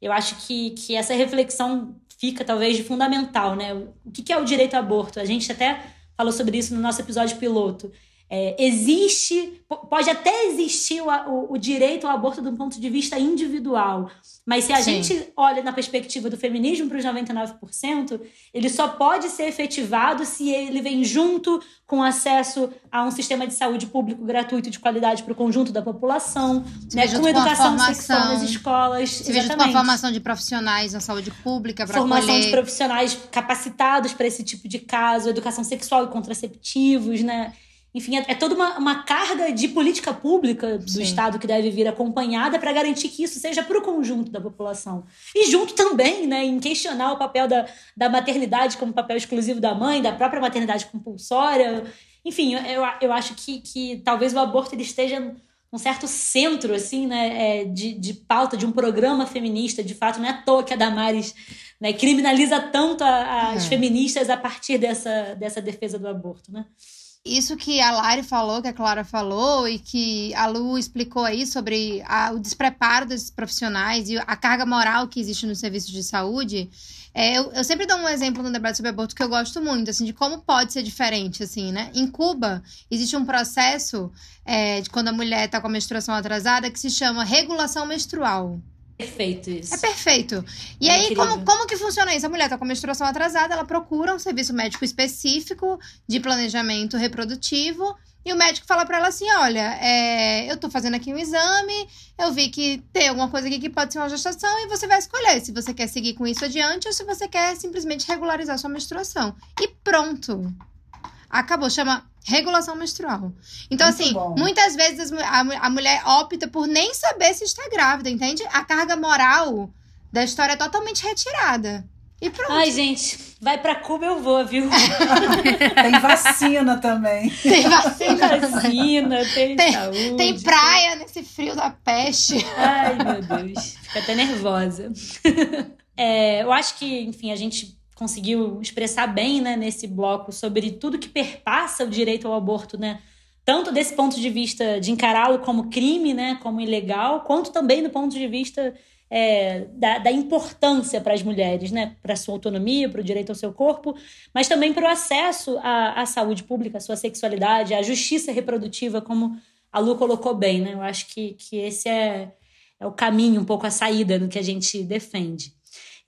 eu acho que, que essa reflexão fica talvez de fundamental, né? O que, que é o direito ao aborto? A gente até falou sobre isso no nosso episódio piloto. É, existe, pode até existir o, o, o, direito ao aborto de um ponto de vista individual, mas se a Sim. gente olha na perspectiva do feminismo para os 99%, ele só pode ser efetivado se ele vem junto com acesso a um sistema de saúde público gratuito de qualidade para o conjunto da população, né, com educação sexual nas escolas. Se junto com a formação de profissionais na saúde pública para Formação colher... de profissionais capacitados para esse tipo de caso, educação sexual e contraceptivos, né? Enfim, é, é toda uma, uma, carga de política pública do Sim. Estado que deve vir acompanhada para garantir que isso seja para o conjunto da população. E junto também, né, em questionar o papel da, da maternidade como papel exclusivo da mãe, da própria maternidade compulsória. Enfim, eu, eu acho que, que talvez o aborto ele esteja num certo centro, assim, né, é, de, de pauta de um programa feminista. De fato, não é à toa que a Damares né, criminaliza tanto a, as é. feministas a partir dessa, dessa defesa do aborto, né? Isso que a Lari falou, que a Clara falou, e que a Lu explicou aí sobre a, o despreparo desses profissionais e a carga moral que existe no serviço de saúde. É, eu, eu, sempre dou um exemplo no debate sobre aborto que eu gosto muito, assim, de como pode ser diferente, assim, né? Em Cuba, existe um processo é, de quando a mulher está com a menstruação atrasada que se chama regulação menstrual. Perfeito isso. É perfeito. E é aí, como, como que funciona isso? A mulher tá com a menstruação atrasada, ela procura um serviço médico específico de planejamento reprodutivo. E o médico fala para ela assim: olha, é, eu tô fazendo aqui um exame, eu vi que tem alguma coisa aqui que pode ser uma gestação, e você vai escolher se você quer seguir com isso adiante ou se você quer simplesmente regularizar sua menstruação. E pronto. Acabou, chama regulação menstrual. Então, Muito assim, bom. muitas vezes a, a mulher opta por nem saber se está grávida, entende? A carga moral da história é totalmente retirada. E pronto. Ai, gente, vai pra Cuba eu vou, viu? tem vacina também. Tem vacina. tem vacina, tem, tem saúde. Tem praia nesse frio da peste. Ai, meu Deus. Fica até nervosa. É, eu acho que, enfim, a gente conseguiu expressar bem né, nesse bloco sobre tudo que perpassa o direito ao aborto, né? Tanto desse ponto de vista de encará-lo como crime, né, como ilegal, quanto também do ponto de vista é, da, da, importância para as mulheres, né, para a sua autonomia, para o direito ao seu corpo, mas também para o acesso à, à saúde pública, à sua sexualidade, à justiça reprodutiva, como a Lu colocou bem. Né? Eu acho que, que esse é, é o caminho, um pouco a saída no que a gente defende.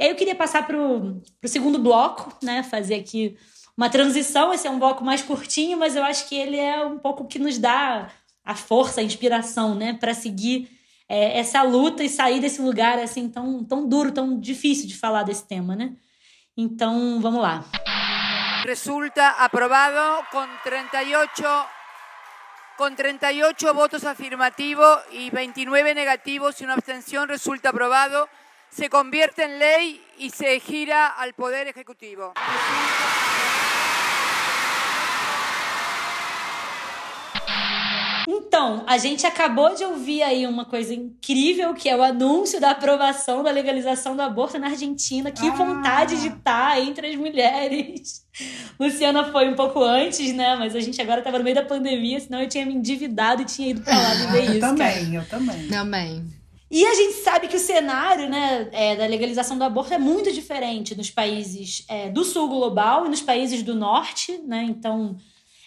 E aí eu queria passar para o segundo bloco, né? Fazer aqui uma transição. Esse é um bloco mais curtinho, mas eu acho que ele é um pouco que nos dá a força, a inspiração, né? Para seguir é, essa luta e sair desse lugar assim tão, tão duro, tão difícil de falar desse tema, né? Então, vamos lá. Resulta aprovado com 38 con 38 votos afirmativos y 29 negativos y una abstención resulta aprobado. Se convierte en ley y se gira al Poder Ejecutivo. Então, a gente acabou de ouvir aí uma coisa incrível, que é o anúncio da aprovação da legalização do aborto na Argentina. Que ah. vontade de estar entre as mulheres. Luciana foi um pouco antes, né? Mas a gente agora estava no meio da pandemia, senão eu tinha me endividado e tinha ido para lá ver ah, isso. Eu também, cara. eu também. Também. E a gente sabe que o cenário né, é, da legalização do aborto é muito diferente nos países é, do sul global e nos países do norte, né? Então,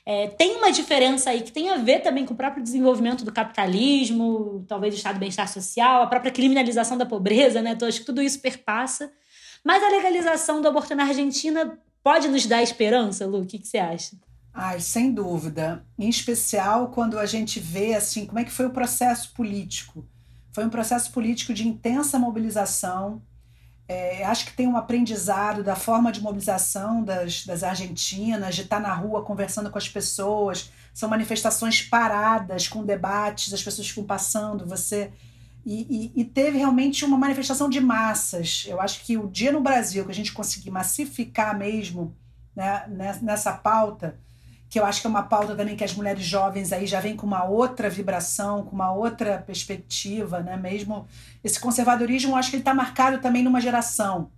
É, tem uma diferença aí que tem a ver também com o próprio desenvolvimento do capitalismo, talvez do estado de bem-estar social, a própria criminalização da pobreza, né? Então, acho que tudo isso perpassa. Mas a legalização do aborto na Argentina pode nos dar esperança, Lu? O que, que você acha? Ai, sem dúvida. Em especial quando a gente vê assim como é que foi o processo político. Foi um processo político de intensa mobilização. É, acho que tem um aprendizado da forma de mobilização das, das argentinas, de estar na rua conversando com as pessoas. São manifestações paradas, com debates, as pessoas ficam passando, você. E, e, e teve realmente uma manifestação de massas. Eu acho que o dia no Brasil que a gente conseguir massificar mesmo né, nessa pauta, que eu acho que é uma pauta também que as mulheres jovens aí já vêm com uma outra vibração, com uma outra perspectiva, né? Mesmo esse conservadorismo, eu acho que ele está marcado também numa geração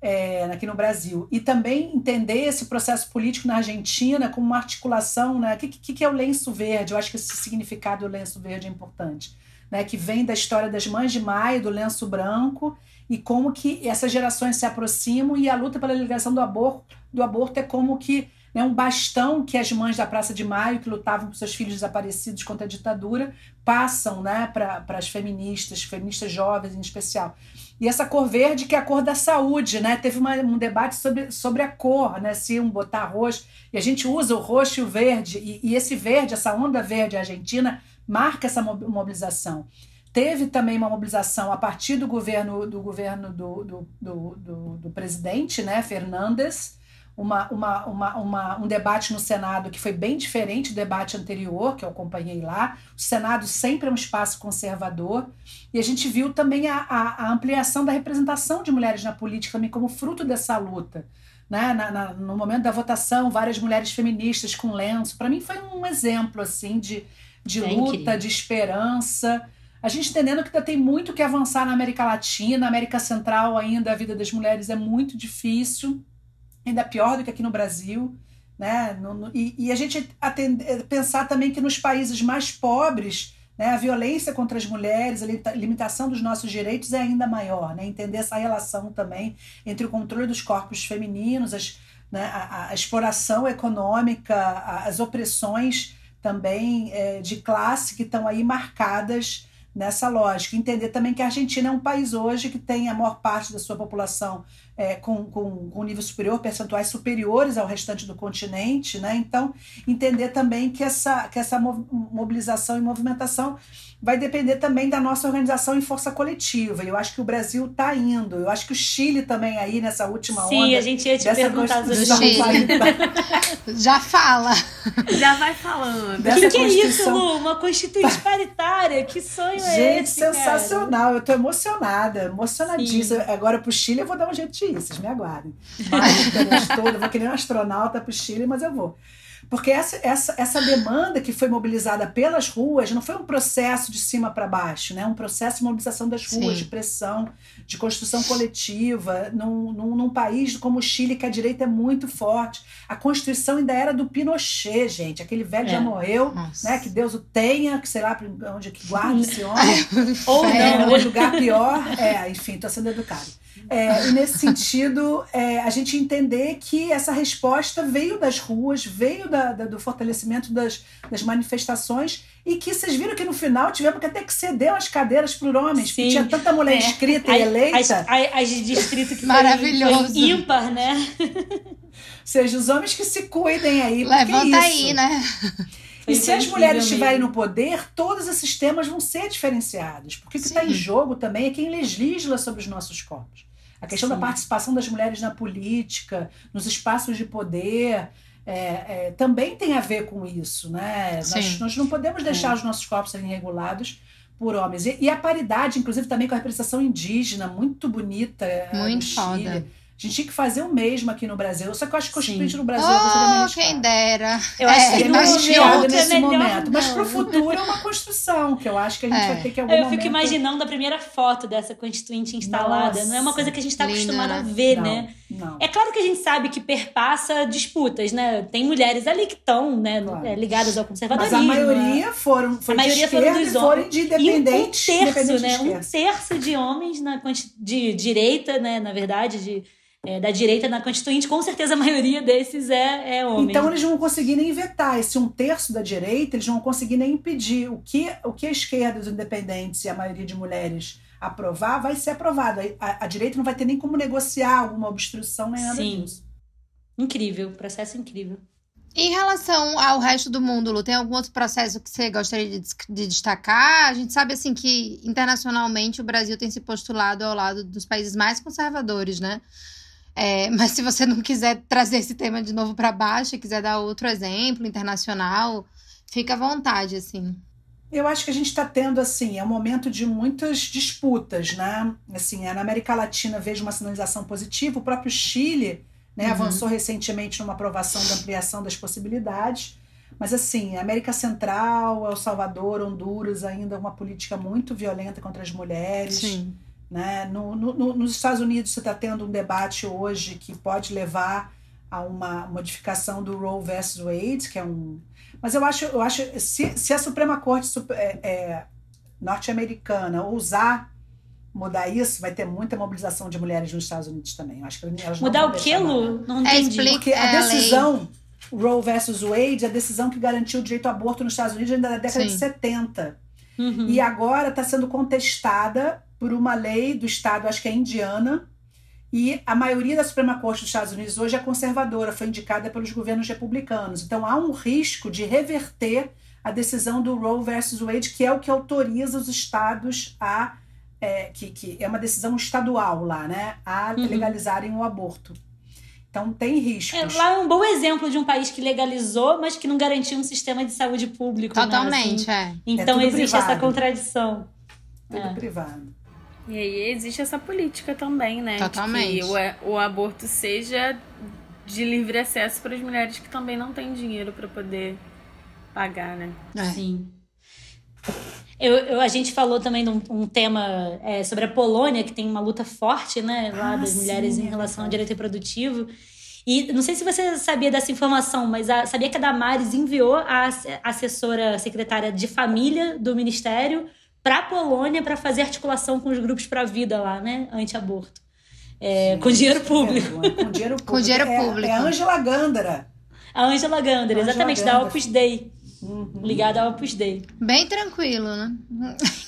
é, aqui no Brasil. E também entender esse processo político na Argentina como uma articulação, né? O que, que, que é o lenço verde? Eu acho que esse significado do lenço verde é importante. Né, que vem da história das mães de maio, do lenço branco, e como que essas gerações se aproximam e a luta pela legalização do aborto, do aborto é como que né, um bastão que as mães da Praça de Maio, que lutavam por seus filhos desaparecidos contra a ditadura, passam né, para as feministas, feministas jovens em especial. E essa cor verde, que é a cor da saúde, né? Teve uma, um debate sobre, sobre a cor, né? Se iam botar roxo. E a gente usa o roxo e o verde. E, e esse verde, essa onda verde argentina, marca essa mobilização. Teve também uma mobilização a partir do governo do governo do, do, do, do, do presidente, né, Fernandes, uma, uma, uma, uma, um debate no Senado que foi bem diferente do debate anterior, que eu acompanhei lá. O Senado sempre é um espaço conservador. E a gente viu também a, a, a ampliação da representação de mulheres na política também como fruto dessa luta. Né? Na, na, no momento da votação, várias mulheres feministas com lenço. Para mim foi um exemplo assim de, de é luta, de esperança. A gente entendendo que ainda tem muito que avançar na América Latina, na América Central ainda a vida das mulheres é muito difícil ainda pior do que aqui no Brasil. Né? No, no, e, e, a gente atende, pensar também que nos países mais pobres né, a violência contra as mulheres, a limitação dos nossos direitos é ainda maior. Né? Entender essa relação também entre o controle dos corpos femininos, as, né, a, a, exploração econômica, as opressões também é, de classe que estão aí marcadas nessa lógica. Entender também que a Argentina é um país hoje que tem a maior parte da sua população é, com, com, com nível superior, percentuais superiores ao restante do continente, né? Então, entender também que essa, que essa mobilização e movimentação vai depender também da nossa organização em força coletiva. E eu acho que o Brasil está indo. Eu acho que o Chile também aí nessa última Sim, onda. Sim, a gente ia te perguntar do Chile. Já fala. Já vai falando. O que, que é isso, Lu? Uma constituinte paritária? Que sonho gente, é esse? Gente, sensacional. Cara? Eu tô emocionada, emocionadíssima. Sim. Agora pro Chile eu vou dar um jeito de ir, vocês me aguardem. Mas, eu vou querer um astronauta pro Chile, mas eu vou. Porque essa, essa, essa demanda que foi mobilizada pelas ruas não foi um processo de cima para baixo, né? um processo de mobilização das ruas, Sim. de pressão, de construção coletiva, num, num, num, país como o Chile, que a direita é muito forte. A Constituição ainda era do Pinochet, gente. Aquele velho é. já morreu, né? que Deus o tenha, que sei lá onde é que guarda esse homem. ou não, ou lugar pior. É, enfim, estou sendo educado. É, e nesse sentido, é, a gente entender que essa resposta veio das ruas, veio da, da, do fortalecimento das, das manifestações e que vocês viram que no final tivemos que até que ceder as cadeiras para homens, Sim. porque tinha tanta mulher é. inscrita e eleita. As, as, distrito que Maravilhoso. Foi, ímpar, né? Ou seja, os homens que se cuidem aí. Levanta é aí, né? E se as mulheres estiverem no poder, todos esses temas vão ser diferenciados. Porque o que está em jogo também é quem legisla sobre os nossos corpos. A questão Sim. da participação das mulheres na política, nos espaços de poder, é, é, também tem a ver com isso. Né? Nós, nós, não podemos deixar os nossos corpos serem regulados por homens. E, e, a paridade, inclusive, também com a representação indígena, muito bonita. É, muito foda. A gente tinha que fazer o mesmo aqui no Brasil. Só que eu acho que constituinte Sim. no Brasil oh, quem dera. Eu acho é, que é mais viável nesse é momento. Não. Mas para o futuro é uma construção, que eu acho que a gente é. vai ter que algum Eu momento... fico imaginando a primeira foto dessa constituinte instalada. Nossa, não é uma coisa que a gente está acostumado a ver, não, né? Não. É claro que a gente sabe que perpassa disputas, né? Tem mulheres ali que estão né, claro. ligadas ao conservadorismo. Mas a maioria foram, foi a maioria foram dos homens. foram de independentes. E um terço, né? Um terço de homens na, de direita, né? Na verdade, de é, da direita na Constituinte, com certeza a maioria desses é, é homem. Então eles não vão conseguir nem vetar. Esse um terço da direita, eles não vão conseguir nem impedir. O que, o que a esquerda, os independentes e a maioria de mulheres aprovar, vai ser aprovado. A, a direita não vai ter nem como negociar alguma obstrução nem nada Sim. disso. Incrível, processo incrível. Em relação ao resto do mundo, Lu, tem algum outro processo que você gostaria de, de destacar? A gente sabe, assim, que internacionalmente o Brasil tem se postulado ao lado dos países mais conservadores, né? É, mas se você não quiser trazer esse tema de novo para baixo e quiser dar outro exemplo internacional, fica à vontade, assim. Eu acho que a gente está tendo, assim, é um momento de muitas disputas, né? Assim, na América Latina vejo uma sinalização positiva, o próprio Chile né, Uhum. avançou recentemente numa aprovação da ampliação das possibilidades, mas assim, América Central, El Salvador, Honduras, ainda uma política muito violenta contra as mulheres. Sim. Né? No, no- no- nos Estados Unidos você está tendo um debate hoje que pode levar a uma modificação do Roe versus Wade, que é um. Mas eu acho, eu acho se, se a Suprema Corte é, é, norte-americana ousar mudar isso, vai ter muita mobilização de mulheres nos Estados Unidos também. Eu acho que elas Mudar vão o quê. Lu? Não É, entendi. explica- Porque a É, decisão Roe versus Wade, a decisão que garantiu o direito ao aborto nos Estados Unidos ainda da década de Sim. 70. Uhum. E agora está sendo contestada por uma lei do estado, acho que é indiana, e a maioria da Suprema Corte dos Estados Unidos hoje é conservadora, foi indicada pelos governos republicanos. Então há um risco de reverter a decisão do Roe versus Wade, que é o que autoriza os estados a. é, que, que é uma decisão estadual lá, né? A Uhum. legalizarem o aborto. Então tem riscos. É, lá é um bom exemplo de um país que legalizou, mas que não garantiu um sistema de saúde público. né, Totalmente, assim. é. Então É existe essa privado. contradição. Tudo É. privado. E aí existe essa política também, né? Totalmente. De que o, o aborto seja de livre acesso para as mulheres que também não têm dinheiro para poder pagar, né? É. Sim. Eu, eu- a gente falou também de um, um tema é, sobre a Polônia, que tem uma luta forte, né, lá Ah, das sim, mulheres em é relação ao direito reprodutivo. E não sei se você sabia dessa informação, mas a- sabia que a Damares enviou a ass- assessora secretária de família do ministério para a Polônia para fazer articulação com os grupos para a vida lá, né, anti-aborto. É, com dinheiro público. Com dinheiro público. Com dinheiro É- público. É a Angela Gandara. A Angela Gander, Angela exatamente, da Gander. Opus Dei. Uhum. Ligada ao Opus Dei. Bem tranquilo, né?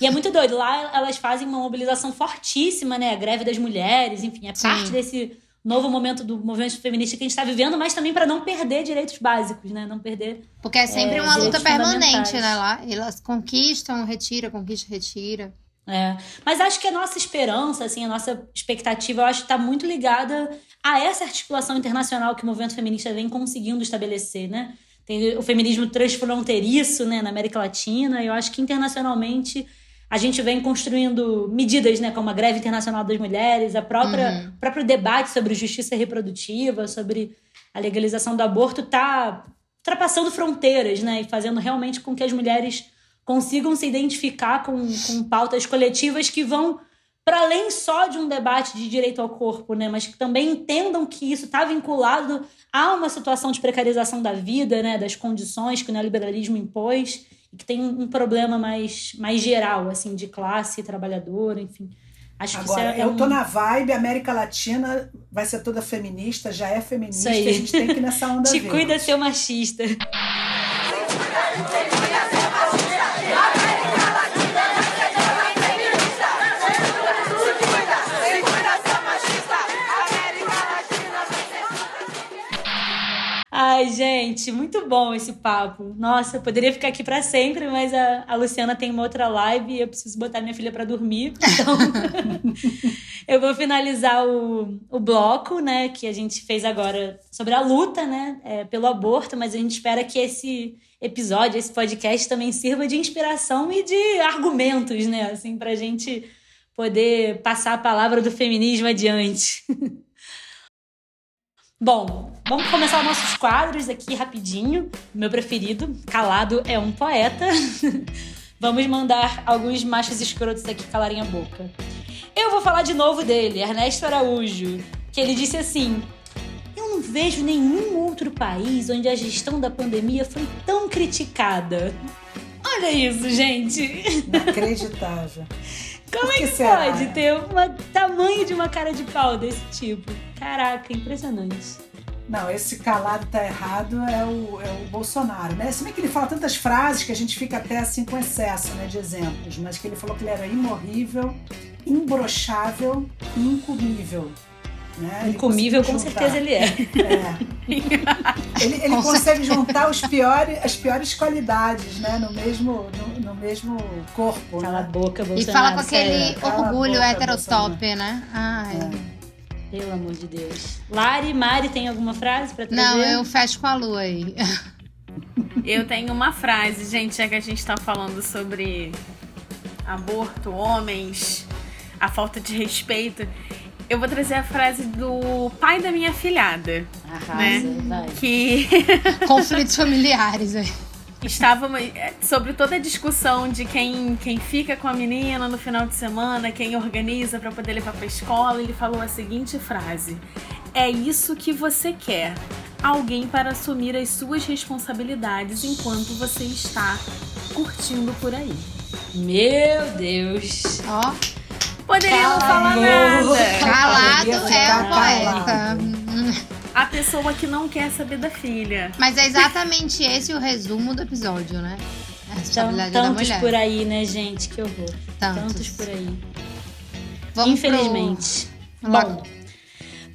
E é muito doido. Lá elas fazem uma mobilização fortíssima, né? A greve das mulheres, enfim, é Sim. parte desse novo momento do movimento feminista que a gente está vivendo, mas também para não perder direitos básicos, né? Não perder. Porque é sempre É, uma luta permanente, né? Lá. Elas conquistam, retira, conquista, retira. É. Mas acho que a nossa esperança, assim, a nossa expectativa, eu acho que está muito ligada a essa articulação internacional que o movimento feminista vem conseguindo estabelecer, né? Tem o feminismo transfronteiriço, né, na América Latina, e eu acho que internacionalmente a gente vem construindo medidas, né, como a greve internacional das mulheres, a própria Uhum. o próprio debate sobre justiça reprodutiva, sobre a legalização do aborto, tá ultrapassando fronteiras, né, e fazendo realmente com que as mulheres consigam se identificar com, com pautas coletivas que vão para além só de um debate de direito ao corpo, né, mas que também entendam que isso está vinculado a uma situação de precarização da vida, né, das condições que o neoliberalismo impôs e que tem um problema mais, mais geral, assim, de classe trabalhadora, enfim. Acho que Agora, é, eu tô um- na vibe, a América Latina vai ser toda feminista, já é feminista, a gente tem que ir nessa onda Te cuida, seu machista. Ai, gente, muito bom esse papo. Nossa, eu poderia ficar aqui pra sempre, mas a, a Luciana tem uma outra live e eu preciso botar minha filha pra dormir. Então, eu vou finalizar o, o bloco, né, que a gente fez agora sobre a luta, né, é, pelo aborto, mas a gente espera que esse episódio, esse podcast também sirva de inspiração e de argumentos, né, assim, pra gente poder passar a palavra do feminismo adiante. Bom, vamos começar nossos quadros aqui rapidinho. Meu preferido, Calado é um poeta. vamos mandar alguns machos escrotos aqui calarem a boca. Eu vou falar de novo dele, Ernesto Araújo, que ele disse assim: Eu não vejo nenhum outro país onde a gestão da pandemia foi tão criticada. Olha isso, gente. Inacreditável. Como é que que pode ter um tamanho de uma cara de pau desse tipo? Caraca, impressionante. Não, esse calado tá errado é o, é o Bolsonaro, né? Se bem que ele fala tantas frases que a gente fica até assim com excesso né, de exemplos, mas que ele falou que ele era imorrível, imbrochável e incomível. Né? Incomível, com certeza ele é. É. Ele, ele consegue juntar os piores, as piores qualidades, né? No mesmo, no, no mesmo corpo. Cala a né? boca, E Bolsonaro. fala com aquele sério. A orgulho boca, heterotop, né? Ai. Pelo amor de Deus. Lari, Mari, tem alguma frase pra trazer? Não, eu fecho com a lua aí. Eu tenho uma frase, gente, já que a gente tá falando sobre aborto, homens, a falta de respeito. Eu vou trazer a frase do pai da minha filhada. Arrasa, né? vai. Que Conflitos familiares aí. Estava sobre toda a discussão de quem, quem fica com a menina no final de semana, quem organiza para poder levar para escola, ele falou a seguinte frase: É isso que você quer. Alguém para assumir as suas responsabilidades enquanto você está curtindo por aí. Meu Deus. Ó. Poderia não Cala falar a nada. Calado é o poeta. calado. A pessoa que não quer saber da filha. Mas é exatamente esse o resumo do episódio, né? Então, tantos por aí, né, gente? Que horror. Tantos. Tantos por aí. Vamos Infelizmente. pro- Bom,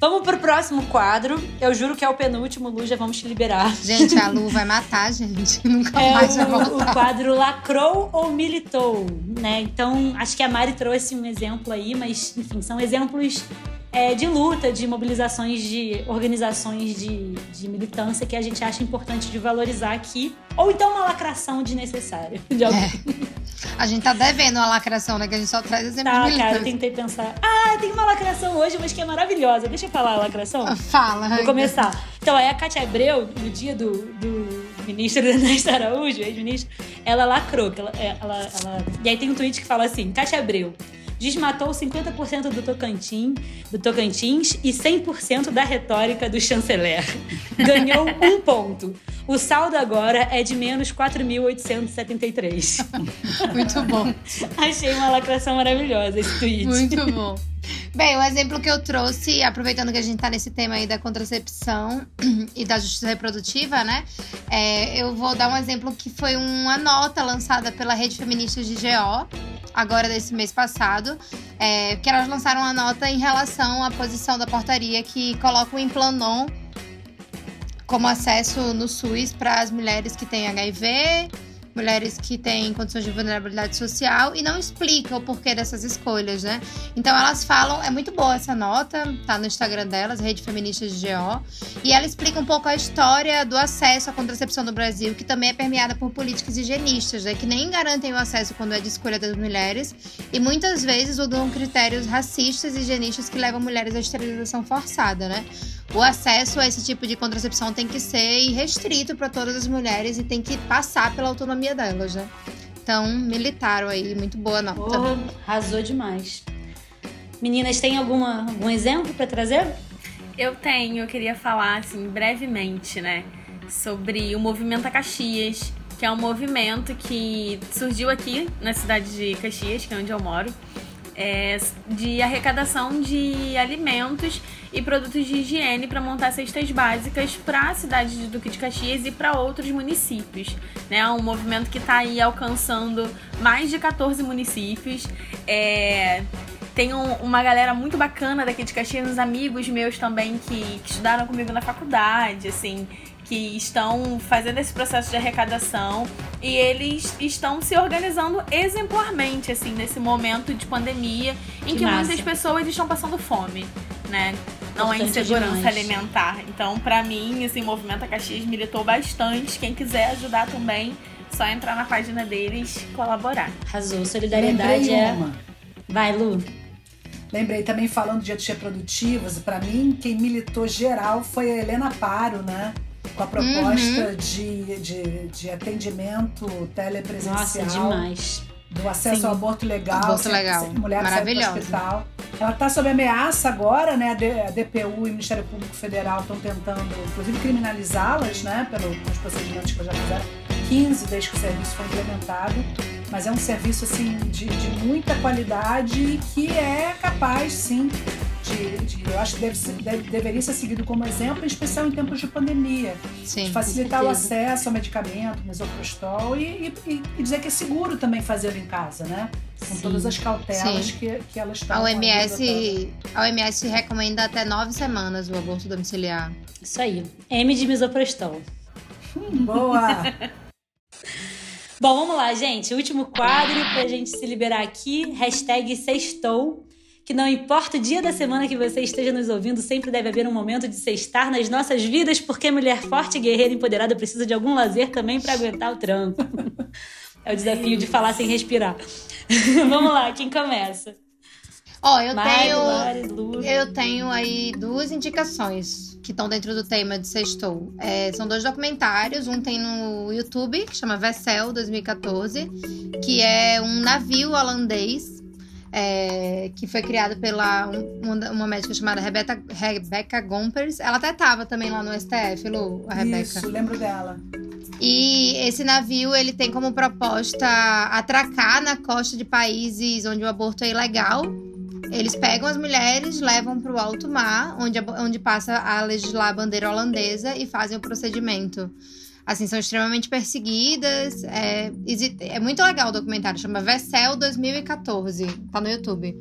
vamos pro próximo quadro. Eu juro que é o penúltimo, Lu, já vamos te liberar. Gente, a Lu vai matar a gente. Nunca É mais vai o, o voltar. quadro lacrou ou militou, né? Então, acho que a Mari trouxe um exemplo aí, mas, enfim, são exemplos é, de luta, de mobilizações de organizações de, de militância que a gente acha importante de valorizar aqui. Ou então uma lacração desnecessária de alguém. A gente tá devendo uma lacração, né? Que a gente só traz exemplos Tá, cara, eu tentei pensar. Ah, tem uma lacração hoje, mas que é maravilhosa. Deixa eu falar a lacração? Fala. Vou começar. Então, aí a Cátia Abreu, no dia do, do ministro Ernesto Araújo, ex-ministro, ela lacrou. Ela, é, ela, ela- E aí tem um tweet que fala assim: Cátia Abreu. Desmatou 50% do Tocantins, do Tocantins e 100% da retórica do chanceler. Ganhou um ponto. O saldo agora é de menos 4.873. Muito bom. Achei uma lacração maravilhosa esse tweet. Muito bom. Bem, o exemplo que eu trouxe, aproveitando que a gente tá nesse tema aí da contracepção e da justiça reprodutiva, né? é, eu vou dar um exemplo que foi uma nota lançada pela Rede Feministas de GO, agora desse mês passado, é, que elas lançaram uma nota em relação à posição da portaria que coloca o Implanon como acesso no SUS para as mulheres que têm HIV, mulheres que têm condições de vulnerabilidade social e não explica o porquê dessas escolhas, né? Então elas falam, é muito boa essa nota, tá no Instagram delas, Rede Feministas de GO, e ela explica um pouco a história do acesso à contracepção no Brasil, que também é permeada por políticas higienistas, né? Que nem garantem o acesso quando é de escolha das mulheres e muitas vezes usam critérios racistas e higienistas que levam mulheres à esterilização forçada, né? O acesso a esse tipo de contracepção tem que ser irrestrito para todas as mulheres e tem que passar pela autonomia delas, né? Então, militaram aí, muito boa nota. Porra, arrasou demais. Meninas, tem alguma, algum exemplo pra trazer? Eu tenho, eu queria falar assim brevemente, né, sobre o movimento a Caxias, que é um movimento que surgiu aqui na cidade de Caxias, que é onde eu moro, é, de arrecadação de alimentos e produtos de higiene para montar cestas básicas para a cidade de Duque de Caxias e para outros municípios. Né? É um movimento que está aí alcançando mais de 14 municípios. É, tem um- uma galera muito bacana daqui de Caxias, uns amigos meus também que, que estudaram comigo na faculdade, assim, que estão fazendo esse processo de arrecadação e eles estão se organizando exemplarmente, assim, nesse momento de pandemia em Que que, muitas pessoas estão passando fome, né? Não é insegurança demais. alimentar. Então, pra mim, esse movimento a Caxias militou bastante. Quem quiser ajudar também, só entrar na página deles e colaborar. Arrasou. Solidariedade Lembrei é. uma. Vai, Lu. Lembrei também falando de direitos reprodutivos, para mim quem militou geral foi a Helena Paro, né? Com a proposta Uhum. de, de, de atendimento telepresencial. Nossa, demais. Do acesso Sim. ao aborto legal. Aborto legal. mulher do Maravilhosa. hospital. Ela está sob ameaça agora, né? A DPU e o Ministério Público Federal estão tentando, inclusive, criminalizá-las, né? Pelos procedimentos que já fizeram. 15 desde que o serviço foi implementado. Mas é um serviço, assim, de, de muita qualidade e que é capaz, sim, de, de- eu acho que deve ser- deve- deveria ser seguido como exemplo, em especial em tempos de pandemia. Sim, de facilitar o acesso ao medicamento, misoprostol, e, e, e dizer que é seguro também fazê-lo em casa, né? Com Sim. todas as cautelas Sim. que, que elas estão A. OMS, a OMS recomenda até nove semanas o aborto domiciliar. Isso aí. M de misoprostol. Boa! Bom, vamos lá, gente. Último quadro pra gente se liberar aqui. Hashtag sextou. Que não importa o dia da semana que você esteja nos ouvindo, sempre deve haver um momento de sextar nas nossas vidas, porque mulher forte, guerreira, empoderada precisa de algum lazer também pra aguentar o tranco. É o desafio de falar sem respirar. vamos lá, quem começa? Ó, eu Mari, tenho. Lu. Eu tenho aí duas indicações que estão dentro do tema de Sextou. É, são dois documentários. Um tem no YouTube, que chama Vessel 2014, que é um navio holandês. É, que foi criado pela um- uma, uma médica chamada Rebecca, Rebecca Gompers. Ela até tava também lá no STF, Lu, a Rebeca. Isso, lembro dela. E esse navio ele tem como proposta atracar na costa de países onde o aborto é ilegal. Eles pegam as mulheres, levam para o alto mar, onde, onde passa a legislar a bandeira holandesa e fazem o procedimento. Assim, são extremamente perseguidas. É, é muito legal o documentário, chama Vessel 2014, tá no YouTube.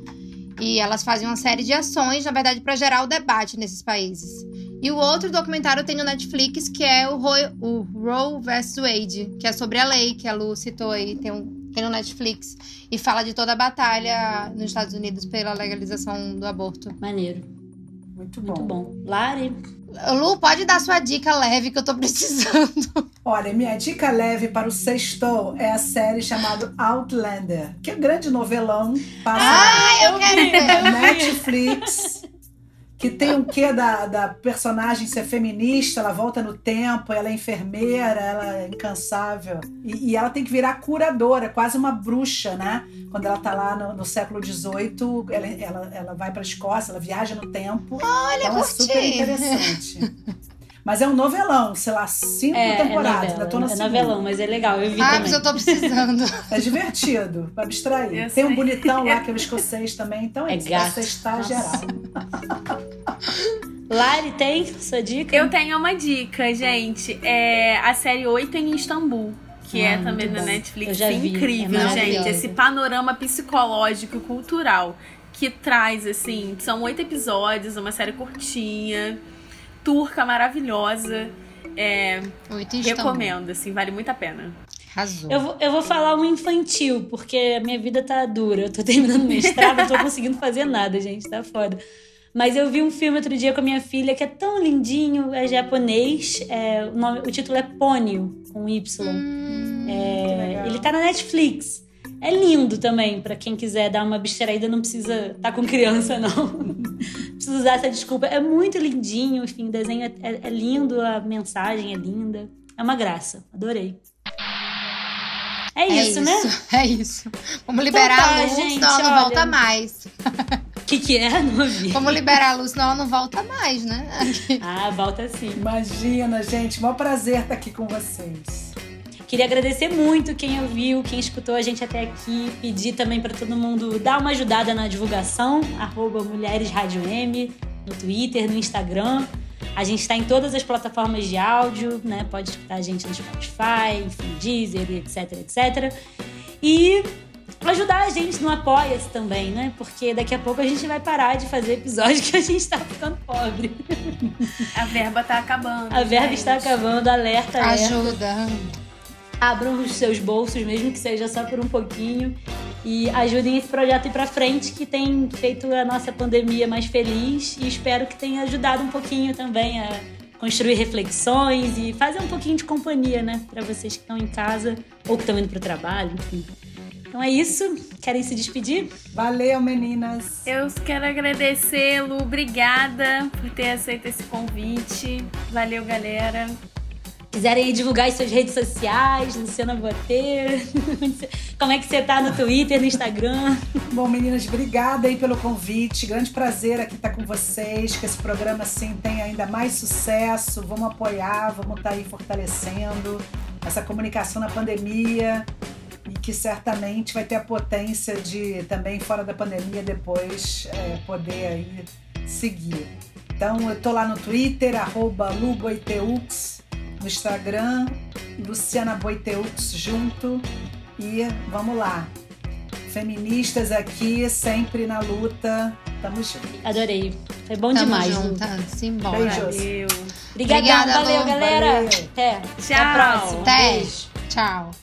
E elas fazem uma série de ações, na verdade, para gerar o debate nesses países. E o outro documentário tem no Netflix, que é o Roe, o Roe vs. Wade, que é sobre a lei, que a Lu citou aí, tem, um, tem no Netflix. E fala de toda a batalha nos Estados Unidos pela legalização do aborto. Maneiro. Muito bom. Muito bom. Lari? Lu, pode dar sua dica leve que eu tô precisando. Olha, minha dica leve para o sextou é a série chamada Outlander, que é um grande novelão passa Ah, eu quero ver. Netflix, que tem um quê da, da personagem ser feminista, ela volta no tempo, ela é enfermeira, ela é incansável. E, e ela tem que virar curadora, quase uma bruxa, né? Quando ela tá lá no, no século XVIII, ela, ela, ela vai pra Escócia, ela viaja no tempo. Olha, então é super interessante. Mas é um novelão, sei lá, cinco É, é temporadas. novela, ainda tô na é segunda. novelão, mas é legal, eu vi Ah, também. mas eu tô precisando. É divertido, pra abstrair. Eu Tem um bonitão lá que é o escocês também, então é, É isso, gato. pra geral. Lari, tem sua dica? Eu tenho uma dica, gente. É a série 8 em Istambul. Que é Ah, também muito na bom. Netflix. Eu já é vi, incrível, é gente. Esse panorama psicológico e cultural que traz, assim, são oito episódios, uma série curtinha, turca maravilhosa. É, Oito em Istambul. recomendo, assim, vale muito a pena. Arrasou. Eu vou, eu vou falar um infantil, porque a minha vida tá dura. Eu tô terminando mestrado, não tô conseguindo fazer nada, gente. Tá foda. Mas eu vi um filme outro dia com a minha filha que é tão lindinho, é japonês. é, o, nome- o título é Pônio, com Y. É, ele tá na Netflix. É lindo também, pra quem quiser dar uma abstraída, não precisa estar com criança, não. precisa usar essa desculpa. É muito lindinho, enfim, o desenho é, é- é lindo, a mensagem é linda. É uma graça, adorei. É isso, né? É isso. Vamos liberar Então tá, a luz, gente, senão ela não olha. volta mais. O que, que é? Não. Vamos liberar a luz, senão ela não volta mais, né? Ah, volta sim. Imagina, gente, maior prazer estar aqui com vocês. Queria agradecer muito quem ouviu, quem escutou a gente até aqui. Pedir também para todo mundo dar uma ajudada na divulgação, arroba Mulheres Rádio M, no Twitter, no Instagram. A gente está em todas as plataformas de áudio, né? Pode escutar a gente no Spotify, enfim, Deezer, etc, etc. E ajudar a gente no Apoia-se também, né? Porque daqui a pouco a gente vai parar de fazer episódio que a gente tá ficando pobre. A verba tá acabando. A verba gente. está acabando, alerta, alerta. Ajuda. Abram os seus bolsos, mesmo que seja só por um pouquinho. E ajudem esse projeto a ir pra frente, que tem feito a nossa pandemia mais feliz. E espero que tenha ajudado um pouquinho também a construir reflexões e fazer um pouquinho de companhia, né? Pra vocês que estão em casa ou que estão indo pro trabalho, enfim. Então é isso. Querem se despedir? Valeu, meninas. Eu quero agradecer, Lu. Obrigada por ter aceito esse convite. Valeu, galera. Quiserem divulgar as suas redes sociais, Luciana Boteiro. Como é que você tá no Twitter, no Instagram? Bom, meninas, obrigada aí pelo convite. Grande prazer aqui estar com vocês. Que esse programa assim tenha ainda mais sucesso. Vamos apoiar, vamos estar aí fortalecendo essa comunicação na pandemia e que certamente vai ter a potência de também fora da pandemia depois é, poder aí seguir. Então eu tô lá no Twitter, arroba Luboiteux, no Instagram, Luciana Boiteux junto. E vamos lá. Feministas aqui, sempre na luta. Tamo junto. Adorei. Foi bom Tamo demais. Lu. juntas. Simbora. Beijos. Obrigadão, Obrigada, valeu, galera. Valeu. Até. Até a Tchau. próxima. Até. Beijo. Tchau.